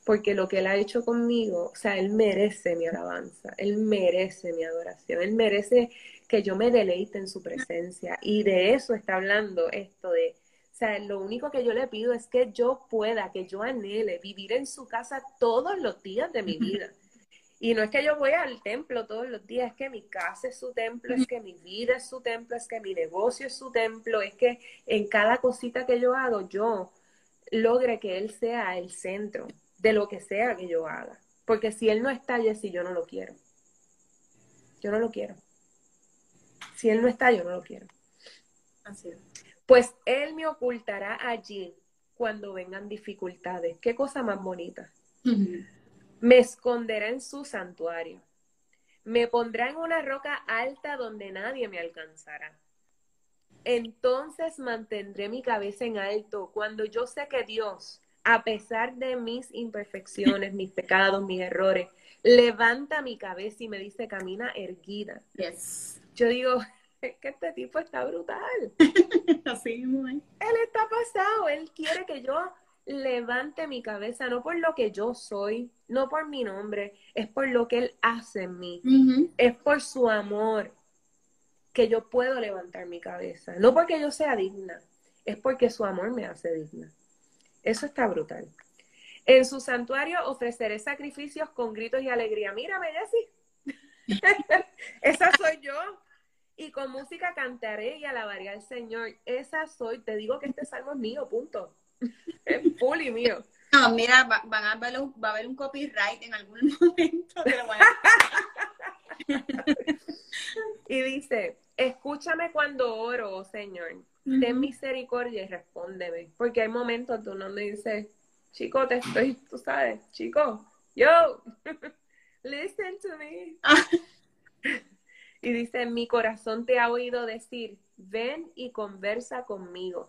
porque lo que Él ha hecho conmigo, o sea, Él merece mi alabanza, Él merece mi adoración, Él merece que yo me deleite en su presencia. Y de eso está hablando esto de o sea, lo único que yo le pido es que yo pueda, que yo anhele vivir en su casa todos los días de mi vida. Y no es que yo voy al templo todos los días, es que mi casa es su templo, es que mi vida es su templo, es que mi negocio es su templo, es que en cada cosita que yo hago, yo logre que Él sea el centro de lo que sea que yo haga. Porque si Él no está, si yo no lo quiero. Yo no lo quiero. Si Él no está, yo no lo quiero. Así es. Pues Él me ocultará allí cuando vengan dificultades. Qué cosa más bonita. Me esconderá en su santuario. Me pondrá en una roca alta donde nadie me alcanzará. Entonces mantendré mi cabeza en alto cuando yo sé que Dios, a pesar de mis imperfecciones, mis pecados, mis errores, levanta mi cabeza y me dice, camina erguida. Yes. Yo digo, es que este tipo está brutal. Así mismo. Él está pasado, él quiere que yo levante mi cabeza, no por lo que yo soy, no por mi nombre, es por lo que él hace en mí, es por su amor que yo puedo levantar mi cabeza, no porque yo sea digna, es porque su amor me hace digna. Eso está brutal. En su santuario ofreceré sacrificios con gritos y alegría. Mírame, Jessy. Esa soy yo. Y con música cantaré y alabaré al Señor. Esa soy. Te digo que este salmo es mío, punto. Es fully mío. No, mira, va, van a ver un, va a haber un copyright en algún momento. y dice, escúchame cuando oro, oh Señor. Ten misericordia y respóndeme. Porque hay momentos donde uno dice, chico, te estoy, tú sabes, chico, yo, listen to me. Y dice, mi corazón te ha oído decir, ven y conversa conmigo.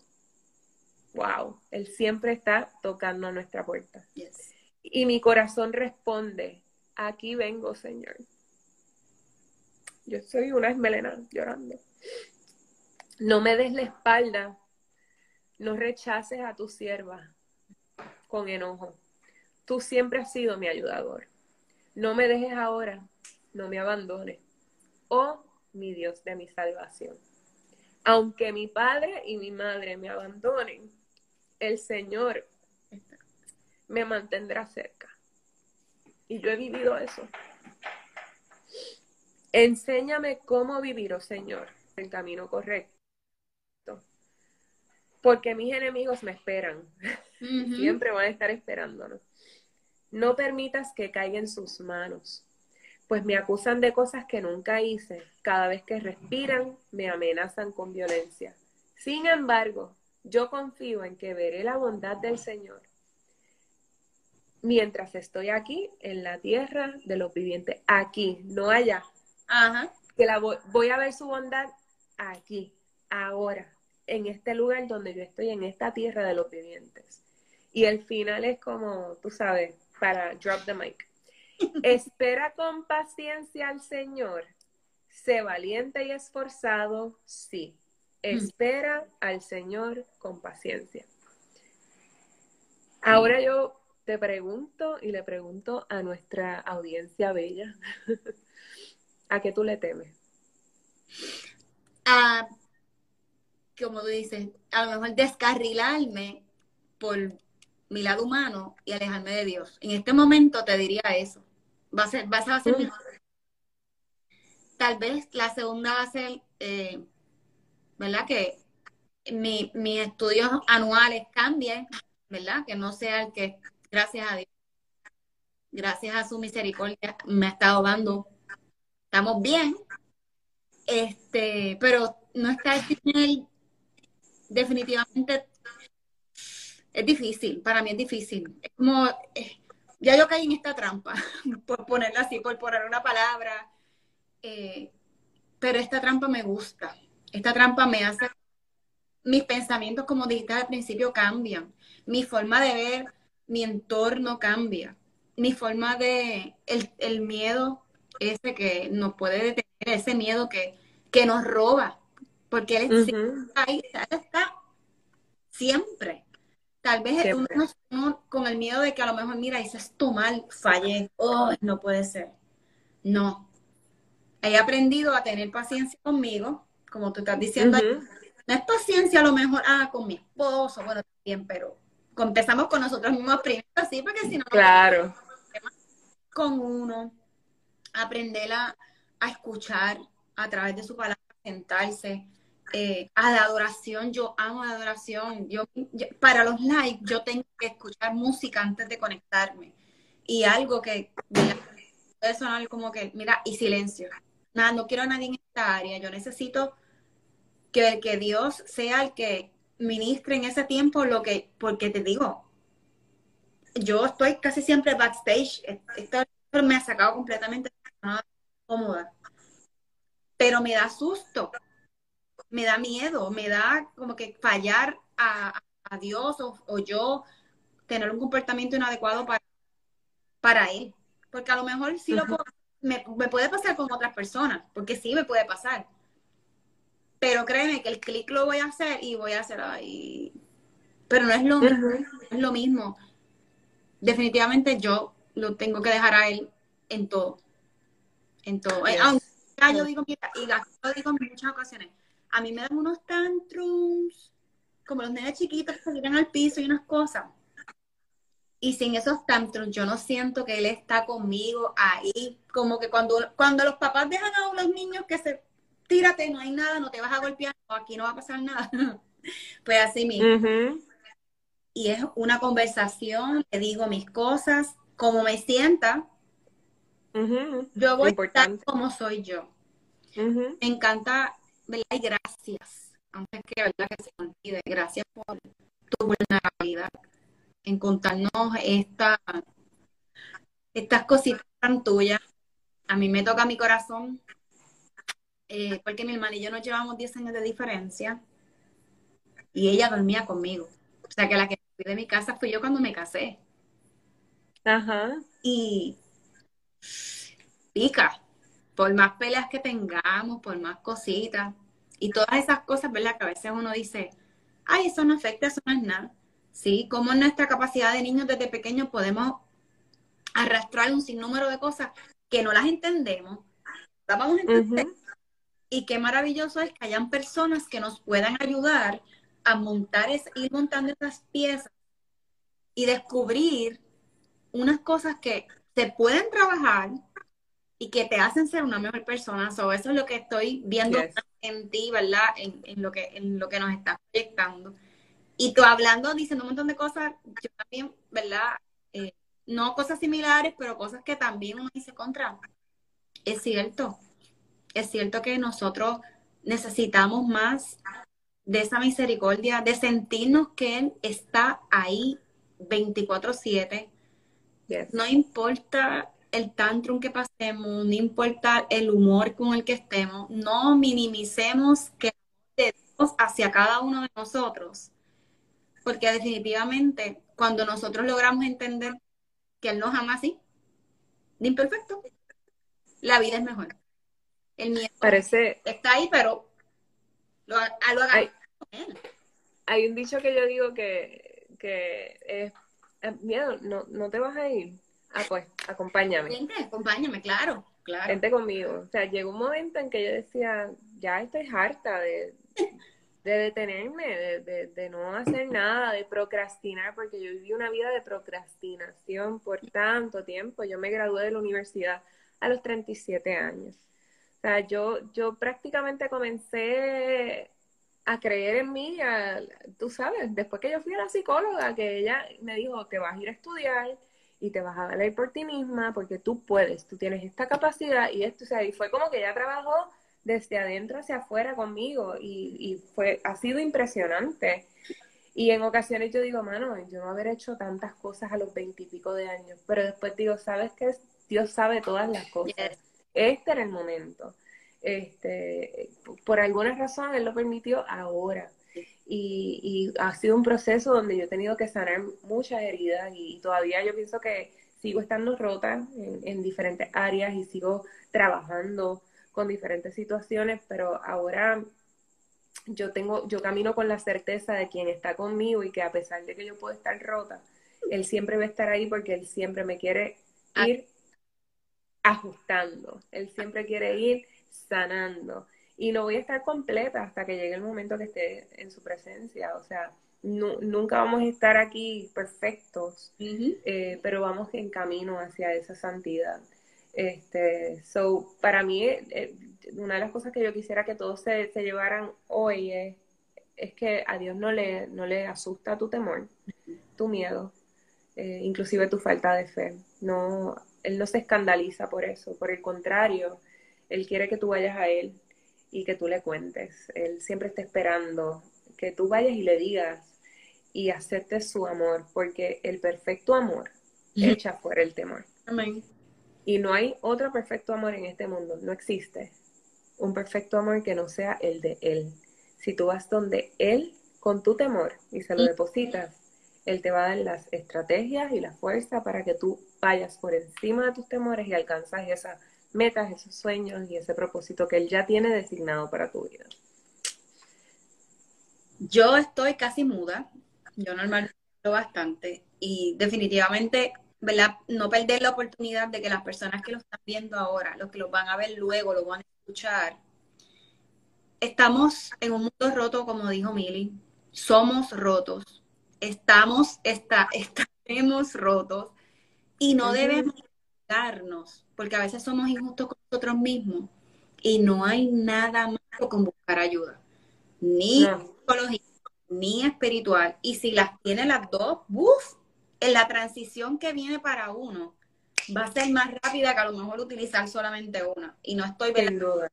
Wow, Él siempre está tocando a nuestra puerta. Y mi corazón responde, aquí vengo, Señor. Yo soy una esmelena llorando. No me des la espalda, no rechaces a tu sierva con enojo. Tú siempre has sido mi ayudador. No me dejes ahora, no me abandones. Oh, mi Dios de mi salvación. Aunque mi padre y mi madre me abandonen, el Señor me mantendrá cerca. Y yo he vivido eso. Enséñame cómo vivir, oh Señor, el camino correcto. Porque mis enemigos me esperan. Siempre van a estar esperándonos. No permitas que caiga en sus manos, pues me acusan de cosas que nunca hice. Cada vez que respiran, me amenazan con violencia. Sin embargo, yo confío en que veré la bondad del Señor mientras estoy aquí en la tierra de los vivientes. Aquí, no allá. Ajá. Que la voy, a ver su bondad aquí, ahora, en este lugar donde yo estoy, en esta tierra de los vivientes. Y el final es como, tú sabes, para drop the mic. Espera con paciencia al Señor. Sé valiente y esforzado, sí. Espera al Señor con paciencia. Ahora yo te pregunto y le pregunto a nuestra audiencia bella, ¿a qué tú le temes? A, como tú dices, a lo mejor descarrilarme por mi lado humano y alejarme de Dios. En este momento te diría eso. Va a ser, va a ser, mm. Tal vez la segunda va a ser eh, ¿verdad? Que mi, mis estudios anuales cambien, ¿verdad? Que no sea el que, gracias a Dios, gracias a su misericordia, me ha estado dando. Estamos bien, este, pero no está el definitivamente es difícil, para mí es difícil. Es como, eh, ya yo caí en esta trampa, por ponerla así, por poner una palabra, eh, pero esta trampa me gusta. Esta trampa me hace, mis pensamientos, como dijiste al principio, cambian. Mi forma de ver mi entorno cambia. Mi forma de, el, miedo ese que nos puede detener, ese miedo que, que nos roba, porque él, está ahí, está siempre. Tal vez uno, con el miedo de que a lo mejor, mira, hice esto mal, fallé, oh, no puede ser. No. He aprendido a tener paciencia conmigo, como tú estás diciendo, no es paciencia a lo mejor, ah, con mi esposo, bueno, también, pero empezamos con nosotros mismos primero, sí, porque si no, claro. con uno, aprender a, escuchar a través de su palabra, sentarse, eh, a la adoración, yo amo la adoración, yo, para los likes yo tengo que escuchar música antes de conectarme, y algo que puede sonar como que, mira, y silencio, nada, no quiero a nadie en esta área, yo necesito que, que Dios sea el que ministre en ese tiempo lo que, porque te digo, yo estoy casi siempre backstage, esto me ha sacado completamente cómoda, pero me da susto, me da miedo, me da como que fallar a, Dios o, yo tener un comportamiento inadecuado para, para Él, porque a lo mejor sí lo me, me puede pasar con otras personas, porque sí me puede pasar, pero créeme que el clic lo voy a hacer y voy a hacer ahí. Pero no es lo mismo, es lo mismo. Definitivamente yo lo tengo que dejar a él en todo. En todo. Aunque ya yo digo, mira, y lo digo en muchas ocasiones, a mí me dan unos tantrums, como los nenes chiquitos que se tiran al piso y unas cosas. Y sin esos tantrums, yo no siento que él está conmigo ahí. Como que cuando, cuando los papás dejan a los niños que se tírate, no hay nada, no te vas a golpear, aquí no va a pasar nada. pues así mismo. Y es una conversación, le digo mis cosas, como me sienta. Yo voy a estar como soy yo. Me encanta, ¿verdad? Y gracias, antes que, ¿verdad? que se olvide, gracias por tu vulnerabilidad en contarnos esta, estas cositas tan tuyas. A mí me toca mi corazón eh, porque mi hermana y yo nos llevamos 10 años de diferencia y ella dormía conmigo. O sea que la que fui de mi casa fui yo cuando me casé. Ajá. Y pica, por más peleas que tengamos, por más cositas y todas esas cosas, ¿verdad? Que a veces uno dice, ay, eso no afecta, eso no es nada. Sí, como en nuestra capacidad de niños desde pequeños podemos arrastrar un sinnúmero de cosas que no las entendemos. Las vamos a entender, y qué maravilloso es que hayan personas que nos puedan ayudar a montar, es, ir montando esas piezas y descubrir unas cosas que se pueden trabajar y que te hacen ser una mejor persona. eso es lo que estoy viendo en ti, ¿verdad? En, lo que, en lo que nos está proyectando. Y tú hablando, diciendo un montón de cosas, yo también, ¿verdad? Eh, no cosas similares, pero cosas que también uno dice contra. Es cierto, es cierto que nosotros necesitamos más de esa misericordia, de sentirnos que Él está ahí 24/7. No importa el tantrum que pasemos, no importa el humor con el que estemos, no minimicemos que Dios hacia cada uno de nosotros, porque definitivamente cuando nosotros logramos entender que Él nos ama así, de imperfecto, la vida es mejor. El miedo Parece... está ahí, pero lo, lo hay, hay un dicho que yo digo que, que es, miedo, no, no te vas a ir. Ah, pues, acompáñame. Vente, acompáñame, claro, claro. Vente conmigo. O sea, llegó un momento en que yo decía, ya estoy harta de, de detenerme, de, de, no hacer nada, de procrastinar, porque yo viví una vida de procrastinación por tanto tiempo. Yo me gradué de la universidad a los 37 años. O sea, yo, yo prácticamente comencé a creer en mí, tú sabes, después que yo fui a la psicóloga, que ella me dijo, que vas a ir a estudiar y te vas a valer por ti misma, porque tú puedes, tú tienes esta capacidad y esto, o sea, y fue como que ella trabajó desde adentro hacia afuera conmigo y, y fue, ha sido impresionante. Y en ocasiones yo digo, mano, yo no haber hecho tantas cosas a los veintipico de años, pero después digo, ¿sabes qué? Dios sabe todas las cosas este era el momento. Este, por alguna razón él lo permitió ahora. Y, ha sido un proceso donde yo he tenido que sanar muchas heridas y todavía yo pienso que sigo estando rota en, diferentes áreas y sigo trabajando con diferentes situaciones, pero ahora yo tengo, yo camino con la certeza de quien está conmigo y que a pesar de que yo puedo estar rota, él siempre va a estar ahí porque él siempre me quiere ah. ir ajustando. Él siempre quiere ir sanando. Y no voy a estar completa hasta que llegue el momento que esté en su presencia. O sea, nunca vamos a estar aquí perfectos, eh, pero vamos en camino hacia esa santidad. Este, so, para mí, eh, una de las cosas que yo quisiera que todos se, llevaran hoy es, es, que a Dios no le, no le asusta tu temor, tu miedo, eh, inclusive tu falta de fe. No, él no se escandaliza por eso, por el contrario, Él quiere que tú vayas a Él y que tú le cuentes. Él siempre está esperando que tú vayas y le digas y aceptes su amor, porque el perfecto amor echa fuera el temor. Amén. Y no hay otro perfecto amor en este mundo, no existe un perfecto amor que no sea el de Él. Si tú vas donde Él con tu temor y se lo depositas, Él te va a dar las estrategias y la fuerza para que tú vayas por encima de tus temores y alcanzas esas metas, esos sueños y ese propósito que Él ya tiene designado para tu vida. Yo estoy casi muda, yo normalmente bastante y definitivamente, ¿verdad? No perder la oportunidad de que las personas que lo están viendo ahora, los que lo van a ver luego, lo van a escuchar, estamos en un mundo roto, como dijo Mili, somos rotos, estamos, está, estaremos rotos y no debemos porque a veces somos injustos con nosotros mismos y no hay nada más con buscar ayuda, ni psicológica, ni espiritual. Y si las tiene las dos, ¡buf! en la transición que viene para uno va a ser más rápida que a lo mejor utilizar solamente una. Y no estoy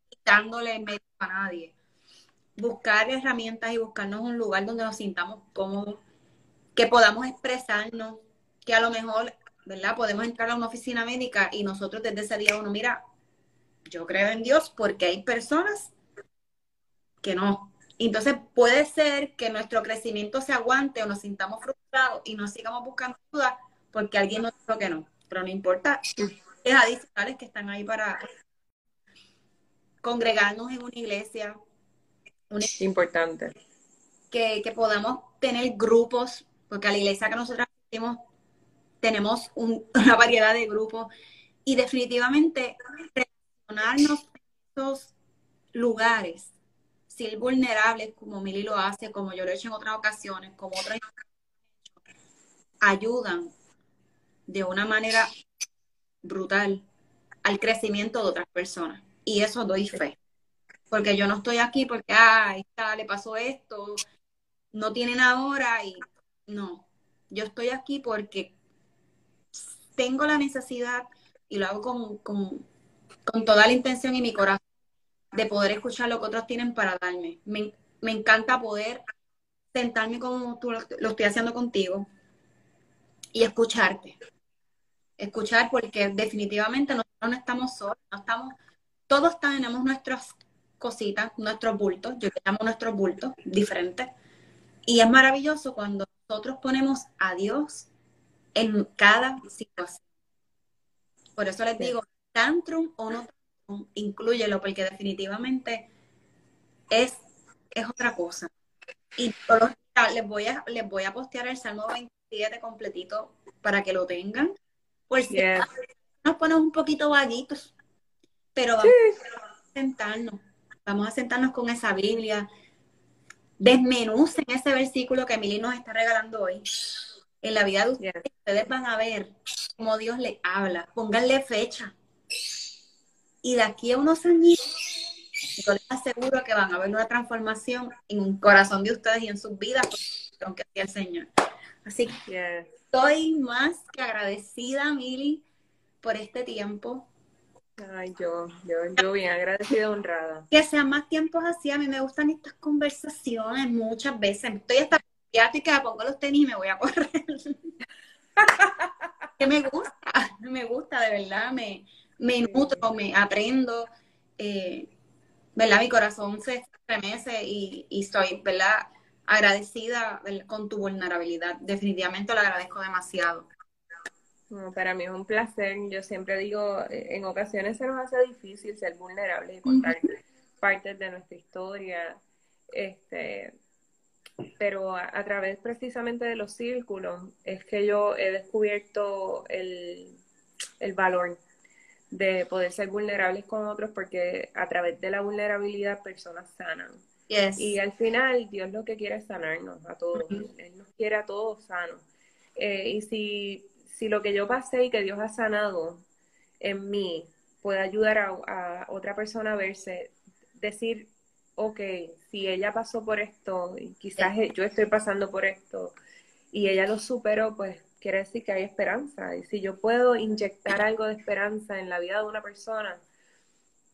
quitándole medio a nadie. Buscar herramientas y buscarnos un lugar donde nos sintamos cómodos, que podamos expresarnos, que a lo mejor, ¿verdad? Podemos entrar a una oficina médica y nosotros desde ese día uno, mira, yo creo en Dios porque hay personas que no. Entonces puede ser que nuestro crecimiento se aguante o nos sintamos frustrados y no sigamos buscando ayuda porque alguien nos dijo que no. Pero no importa, es adicionales que están ahí para congregarnos en una iglesia. Importante. Que, que podamos tener grupos, porque a la iglesia que nosotros asistimos tenemos una variedad de grupos y definitivamente relacionarnos en estos lugares ser vulnerables como Mili lo hace, como yo lo he hecho en otras ocasiones, como otras ayudan de una manera brutal al crecimiento de otras personas. Y eso doy fe. Porque yo no estoy aquí porque, ah, está, le pasó esto, no tienen ahora y no. Yo estoy aquí porque tengo la necesidad y lo hago con, con, con toda la intención y mi corazón de poder escuchar lo que otros tienen para darme. Me, encanta poder sentarme como tú lo, estoy haciendo contigo y escucharte. Escuchar porque definitivamente nosotros no estamos solos, estamos, todos tenemos nuestras cositas, nuestros bultos, yo le llamo nuestros bultos diferentes. Y es maravilloso cuando nosotros ponemos a Dios en cada situación. Por eso les digo, tantrum o no incluyelo porque definitivamente es, es otra cosa. Y les voy a les voy a postear el Salmo 27 completito para que lo tengan. Por si nos ponemos un poquito vaguitos, pero vamos a sentarnos, vamos a sentarnos con esa Biblia. Desmenucen ese versículo que Emily nos está regalando hoy. En la vida de ustedes, ustedes van a ver cómo Dios les habla. Pónganle fecha y de aquí a unos años, yo les aseguro que van a ver una transformación en un corazón de ustedes y en sus vidas, aunque sea el Señor. Así que estoy más que agradecida, Mili, por este tiempo. Ay, yo, yo, yo bien agradecida, honrada. Que sean más tiempos así, a mí me gustan estas conversaciones muchas veces. Estoy hasta que me pongo los tenis y me voy a correr. que me gusta, me gusta, de verdad, me, me nutro, me aprendo, eh, ¿verdad? Mi corazón se estremece y, y estoy, ¿verdad? Agradecida con tu vulnerabilidad. Definitivamente lo agradezco demasiado. para mí es un placer. Yo siempre digo, eh, en ocasiones se nos hace difícil ser vulnerables y contar partes de nuestra historia. Este, pero a, a, través precisamente de los círculos es que yo he descubierto el, el valor de poder ser vulnerables con otros porque a través de la vulnerabilidad personas sanan. Y al final Dios lo que quiere es sanarnos a todos. Él nos quiere a todos sanos. Eh, y si, si lo que yo pasé y que Dios ha sanado en mí puede ayudar a, otra persona a verse, decir, ok, si ella pasó por esto y quizás yo estoy pasando por esto y ella lo superó, pues quiere decir que hay esperanza. Y si yo puedo inyectar algo de esperanza en la vida de una persona,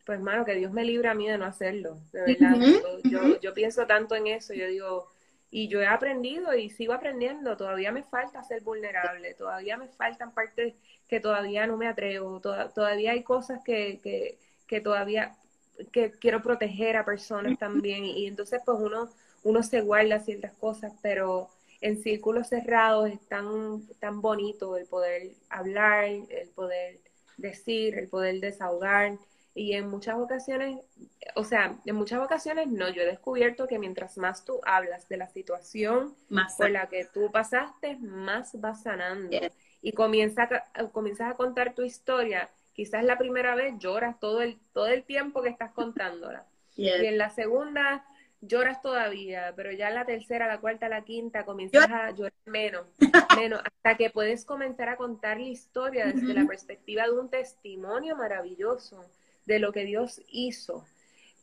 pues, mano, que Dios me libre a mí de no hacerlo, de verdad. yo, yo, pienso tanto en eso, yo digo, y yo he aprendido y sigo aprendiendo, todavía me falta ser vulnerable, todavía me faltan partes que todavía no me atrevo, todavía hay cosas que, que, que todavía que quiero proteger a personas también y entonces pues uno, uno se guarda ciertas cosas, pero en círculos cerrados es tan, tan bonito el poder hablar, el poder decir, el poder desahogar. Y en muchas ocasiones, o sea, en muchas ocasiones no, yo he descubierto que mientras más tú hablas de la situación por la que tú pasaste, más vas sanando. Y comienza, comienzas a contar tu historia. Quizás la primera vez lloras todo el, todo el tiempo que estás contándola. Y en la segunda lloras todavía, pero ya la tercera, la cuarta, la quinta comienzas a llorar menos, menos, hasta que puedes comenzar a contar la historia desde la perspectiva de un testimonio maravilloso de lo que Dios hizo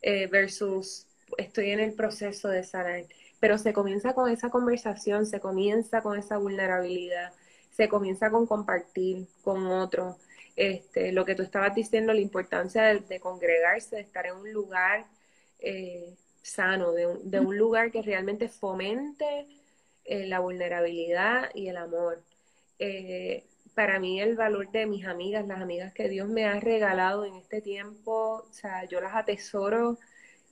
eh, versus estoy en el proceso de sanar. Pero se comienza con esa conversación, se comienza con esa vulnerabilidad, se comienza con compartir con otro. Este, lo que tú estabas diciendo, la importancia de, congregarse, de estar en un lugar eh, sano, de un, de un lugar que realmente fomente eh, la vulnerabilidad y el amor. Eh, para mí el valor de mis amigas, las amigas que Dios me ha regalado en este tiempo, o sea, yo las atesoro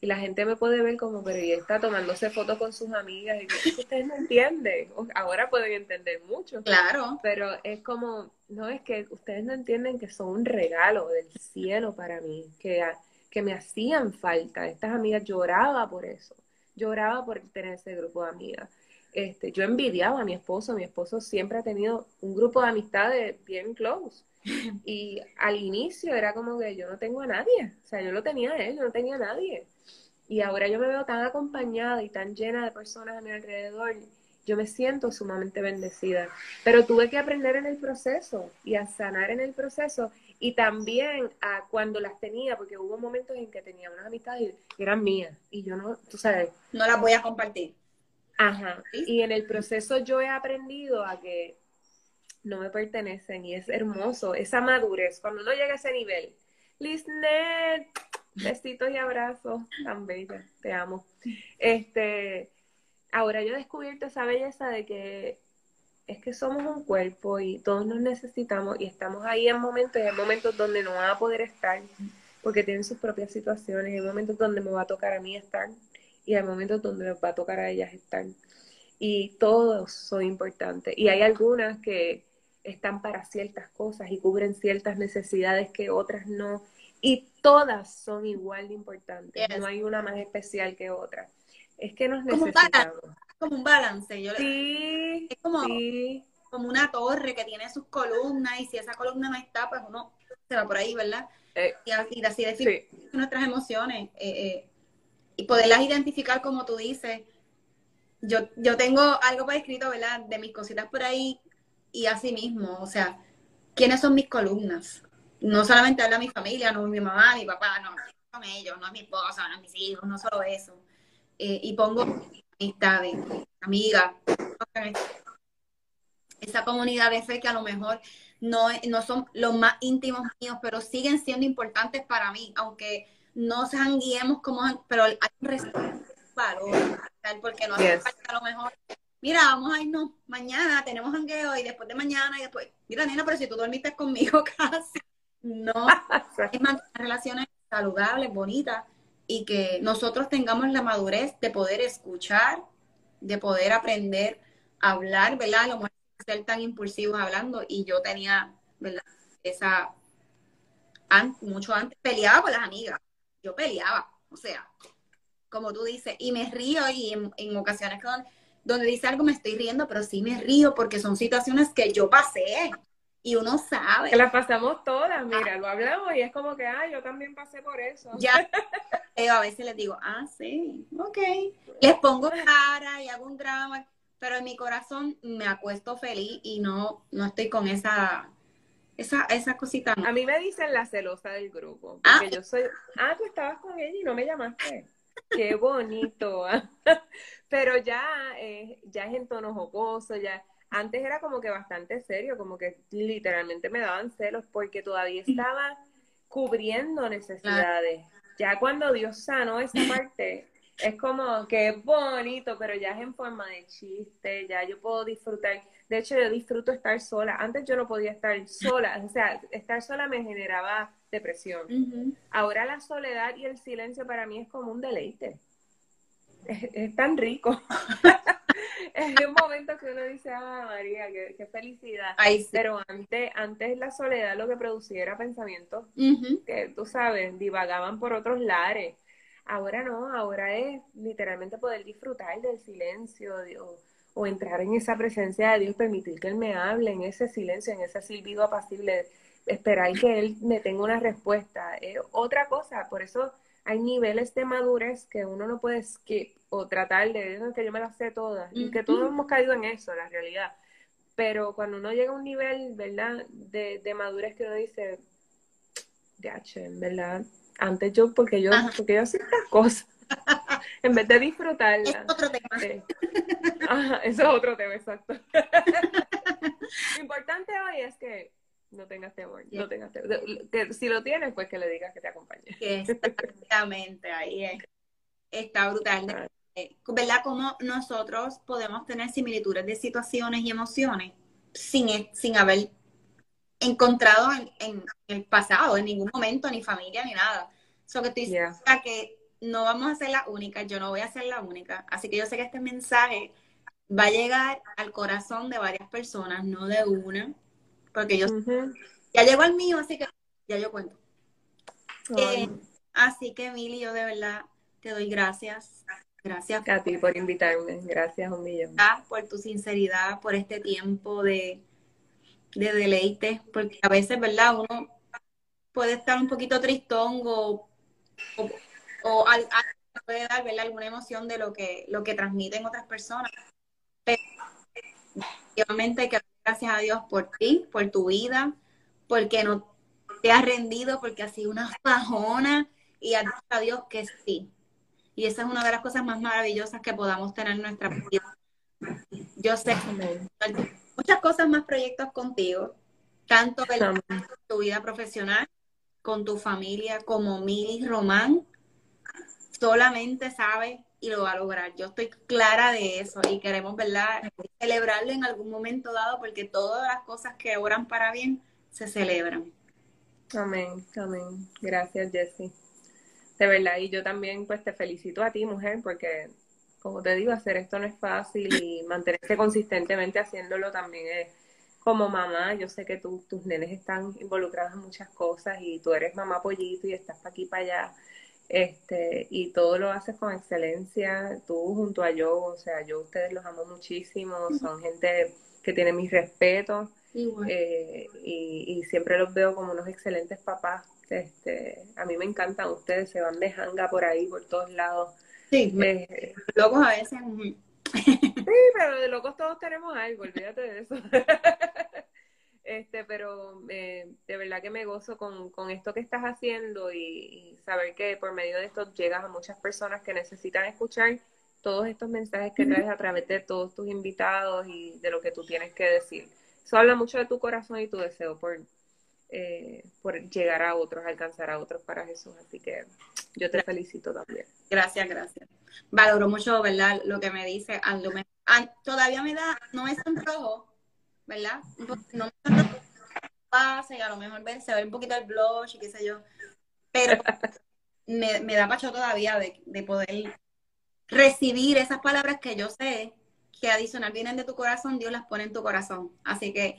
y la gente me puede ver como, pero ella está tomándose fotos con sus amigas y ustedes no entienden, ahora pueden entender mucho. Claro. Pero es como, no, es que ustedes no entienden que son un regalo del cielo para mí, que que me hacían falta. Estas amigas lloraba por eso. Lloraba por tener ese grupo de amigas. Este, yo envidiaba a mi esposo. Mi esposo siempre ha tenido un grupo de amistades bien close. Y al inicio era como que yo no tengo a nadie. O sea, yo lo tenía a él, yo no tenía a nadie. Y ahora yo me veo tan acompañada y tan llena de personas a mi alrededor. Yo me siento sumamente bendecida. Pero tuve que aprender en el proceso y a sanar en el proceso y también a cuando las tenía, porque hubo momentos en que tenía unas amistades y eran mías y yo no, tú sabes. No las voy a compartir. Ajá. Y en el proceso yo he aprendido a que no me pertenecen y es hermoso esa madurez cuando uno llega a ese nivel. Liznet, besitos y abrazos, tan bella, te amo. Este, ahora yo he descubierto esa belleza de que es que somos un cuerpo y todos nos necesitamos y estamos ahí en momentos, hay momentos donde no van a poder estar porque tienen sus propias situaciones, hay momentos donde me va a tocar a mí estar y hay momentos donde me va a tocar a ellas estar. Y todos son importantes. Y hay algunas que están para ciertas cosas y cubren ciertas necesidades que otras no. Y todas son igual de importantes. No hay una más especial que otra. Es que nos necesitamos como un balance. Yo sí, es como, como una torre que tiene sus columnas y si esa columna no está, pues uno se va por ahí, ¿verdad? Eh, y, así, decir nuestras emociones eh, eh, y poderlas identificar como tú dices. Yo, yo tengo algo para escrito, ¿verdad? De mis cositas por ahí y así mismo, o sea, ¿quiénes son mis columnas? No solamente habla mi familia, no mi mamá, mi papá, no, son ellos, no es mi esposa, no es mis hijos, no solo eso. y pongo amistades, amigas, esa comunidad de fe que a lo mejor no, no son los más íntimos míos, pero siguen siendo importantes para mí, aunque no se guiemos como, pero hay un respeto, valor, porque no hace falta a lo mejor, mira, vamos a irnos mañana, tenemos jangueo y después de mañana y después, mira, nena, pero si tú dormiste conmigo casi, no, es mantener relaciones saludables, bonitas, y que nosotros tengamos la madurez de poder escuchar, de poder aprender a hablar, ¿verdad? Lo ser tan impulsivos hablando y yo tenía, ¿verdad? Esa, mucho antes, peleaba con las amigas, yo peleaba, o sea, como tú dices, y me río y en, ocasiones donde dice algo me estoy riendo, pero sí me río porque son situaciones que yo pasé, y uno sabe. Que las pasamos todas, mira, lo hablamos y es como que, ah, yo también pasé por eso. Ya, a veces les digo, ah, sí, ok. Les pongo cara y hago un drama, pero en mi corazón me acuesto feliz y no, no estoy con esa, esa, esa cosita. A mí me dicen la celosa del grupo, porque ah. yo soy, ah, tú estabas con ella y no me llamaste. Qué bonito. pero ya, eh, ya es en tono jocoso, ya antes era como que bastante serio, como que literalmente me daban celos porque todavía estaba cubriendo necesidades. Ya cuando Dios sanó esa parte, es como que es bonito, pero ya es en forma de chiste, ya yo puedo disfrutar. De hecho, yo disfruto estar sola. Antes yo no podía estar sola, o sea, estar sola me generaba depresión. Ahora la soledad y el silencio para mí es como un deleite. Es, tan rico. es un momento que uno dice, ah, María, qué, felicidad. Pero antes, antes la soledad lo que producía era pensamientos que, tú sabes, divagaban por otros lares. Ahora no, ahora es literalmente poder disfrutar del silencio o, o, entrar en esa presencia de Dios, permitir que Él me hable en ese silencio, en ese silbido apacible, esperar que Él me tenga una respuesta. Es otra cosa, por eso hay niveles de madurez que uno no puede skip o tratar de que yo me las sé todas, y que todos hemos caído en eso, la realidad. Pero cuando uno llega a un nivel, ¿verdad?, de, de madurez que uno dice, de ¿verdad? antes yo, porque yo, porque yo hacía estas cosas, en vez de disfrutarla. Es otro tema. Eso es otro tema, exacto. lo importante hoy es que no tengas temor, no tengas temor. Que, si lo tienes, pues que le digas que te acompañe. Exactamente, ahí es. Está brutal. ¿Verdad? Cómo nosotros podemos tener similitudes de situaciones y emociones sin, sin haber encontrado en, el pasado, en ningún momento, ni familia, ni nada. So que estoy que no vamos a ser la única, yo no voy a ser la única. Así que yo sé que este mensaje va a llegar al corazón de varias personas, no de una, porque yo ya llegó al mío, así que ya yo cuento. Eh, así que, Emily, yo de verdad te doy gracias. Gracias. A ti por invitarme. Gracias un millón. Por tu sinceridad, por este tiempo de, de deleite, porque a veces, ¿verdad? Uno puede estar un poquito tristón o, o, puede dar ¿verdad? alguna emoción de lo que, lo que transmiten otras personas. Pero obviamente que gracias a Dios por ti, por tu vida, porque no te has rendido, porque has sido una fajona y a Dios que sí. Y esa es una de las cosas más maravillosas que podamos tener en nuestra vida. Yo sé muchas cosas más proyectos contigo, tanto en tu vida profesional, con tu familia, como Mili Román, solamente sabe y lo va a lograr. Yo estoy clara de eso y queremos, ¿verdad? Celebrarlo en algún momento dado porque todas las cosas que oran para bien se celebran. Amén, amén. Gracias, Jessie. De verdad, y yo también pues te felicito a ti, mujer, porque como te digo, hacer esto no es fácil y mantenerse consistentemente haciéndolo también es como mamá. Yo sé que tú, tus nenes están involucrados en muchas cosas y tú eres mamá pollito y estás para aquí para allá. Este, y todo lo haces con excelencia, tú junto a yo, o sea, yo ustedes los amo muchísimo, son gente que tiene mis respetos eh, y, y, siempre los veo como unos excelentes papás. Este, a mí me encantan ustedes, se van de janga por ahí, por todos lados. Sí, eh, locos a veces. sí, pero de locos todos tenemos algo, olvídate de eso. este, pero eh, de verdad que me gozo con, con esto que estás haciendo y, saber que por medio de esto llegas a muchas personas que necesitan escuchar todos estos mensajes que traes a través de todos tus invitados y de lo que tú tienes que decir. Eso habla mucho de tu corazón y tu deseo por, eh, por llegar a otros, alcanzar a otros para Jesús. Así que yo te felicito también. Gracias, gracias. Valoro mucho, ¿verdad? Lo que me dice. todavía me da, no me rojo, ¿verdad? No me. Pasa y a lo mejor se ve un poquito el blush y qué sé yo. Pero me, me da pacho todavía de, de poder recibir esas palabras que yo sé que adicional vienen de tu corazón, Dios las pone en tu corazón. Así que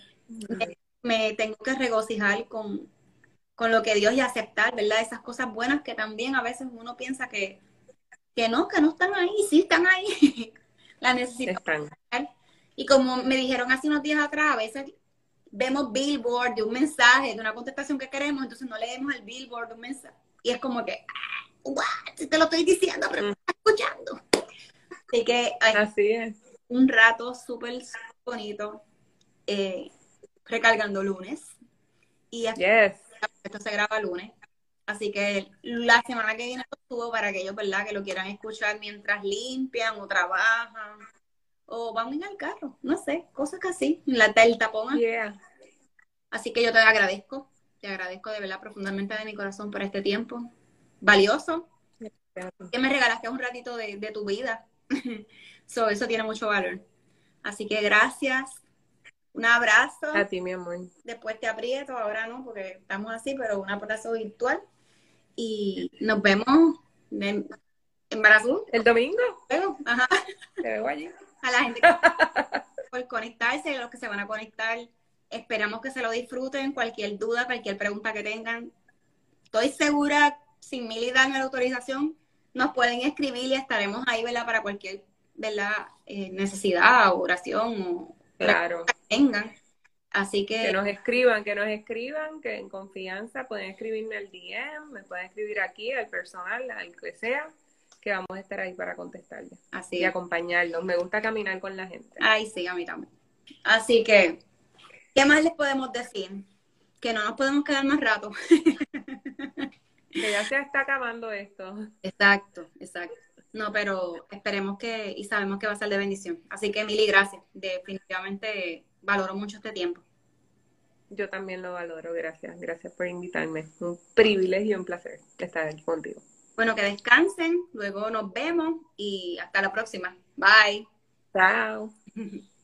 me tengo que regocijar con, con lo que Dios y aceptar, ¿verdad? Esas cosas buenas que también a veces uno piensa que, que no, que no están ahí, sí están ahí. la necesitan. Y como me dijeron hace unos días atrás, a veces vemos billboard de un mensaje, de una contestación que queremos, entonces no leemos el billboard de un mensaje. Y es como que, ah, te lo estoy diciendo, pero no estás escuchando. Así que Así es. un rato súper bonito. Eh, recargando lunes. Y esto se graba lunes. Así que la semana que viene lo subo para aquellos, ¿verdad? Que lo quieran escuchar mientras limpian o trabajan o van en el carro, no sé, cosas que así, la, el tapón. Yeah. Así que yo te agradezco Te agradezco de verdad profundamente de mi corazón por este tiempo valioso. Que me regalaste un ratito de, de tu vida. so, eso tiene mucho valor. Así que gracias. Un abrazo. A ti, mi amor. Después te aprieto, ahora no, porque estamos así, pero un abrazo virtual. Y nos vemos en, en Barazú. ¿El domingo? Ajá. Te veo allí. A la gente por conectarse, a los que se van a conectar. Esperamos que se lo disfruten. Cualquier duda, cualquier pregunta que tengan. Estoy segura, sin Mili dan la autorización, nos pueden escribir y estaremos ahí, ¿verdad? Para cualquier, ¿verdad? Eh, necesidad o oración o Claro. que tengan. Así que, Que nos escriban, que nos escriban, que en confianza pueden escribirme al DM, me pueden escribir aquí, al personal, al que sea, que vamos a estar ahí para contestarles así. y acompañarlos. Me gusta caminar con la gente. Ay, sí, a mí también. Así que, ¿qué más les podemos decir? Que no nos podemos quedar más rato. Que ya se está acabando esto. Exacto, exacto. No, pero esperemos que, y sabemos que va a ser de bendición. Así que, Mili, gracias. Definitivamente valoro mucho este tiempo. Yo también lo valoro, gracias. Gracias por invitarme. Un privilegio y un placer estar aquí contigo. Bueno, que descansen, luego nos vemos y hasta la próxima. Bye. Chao.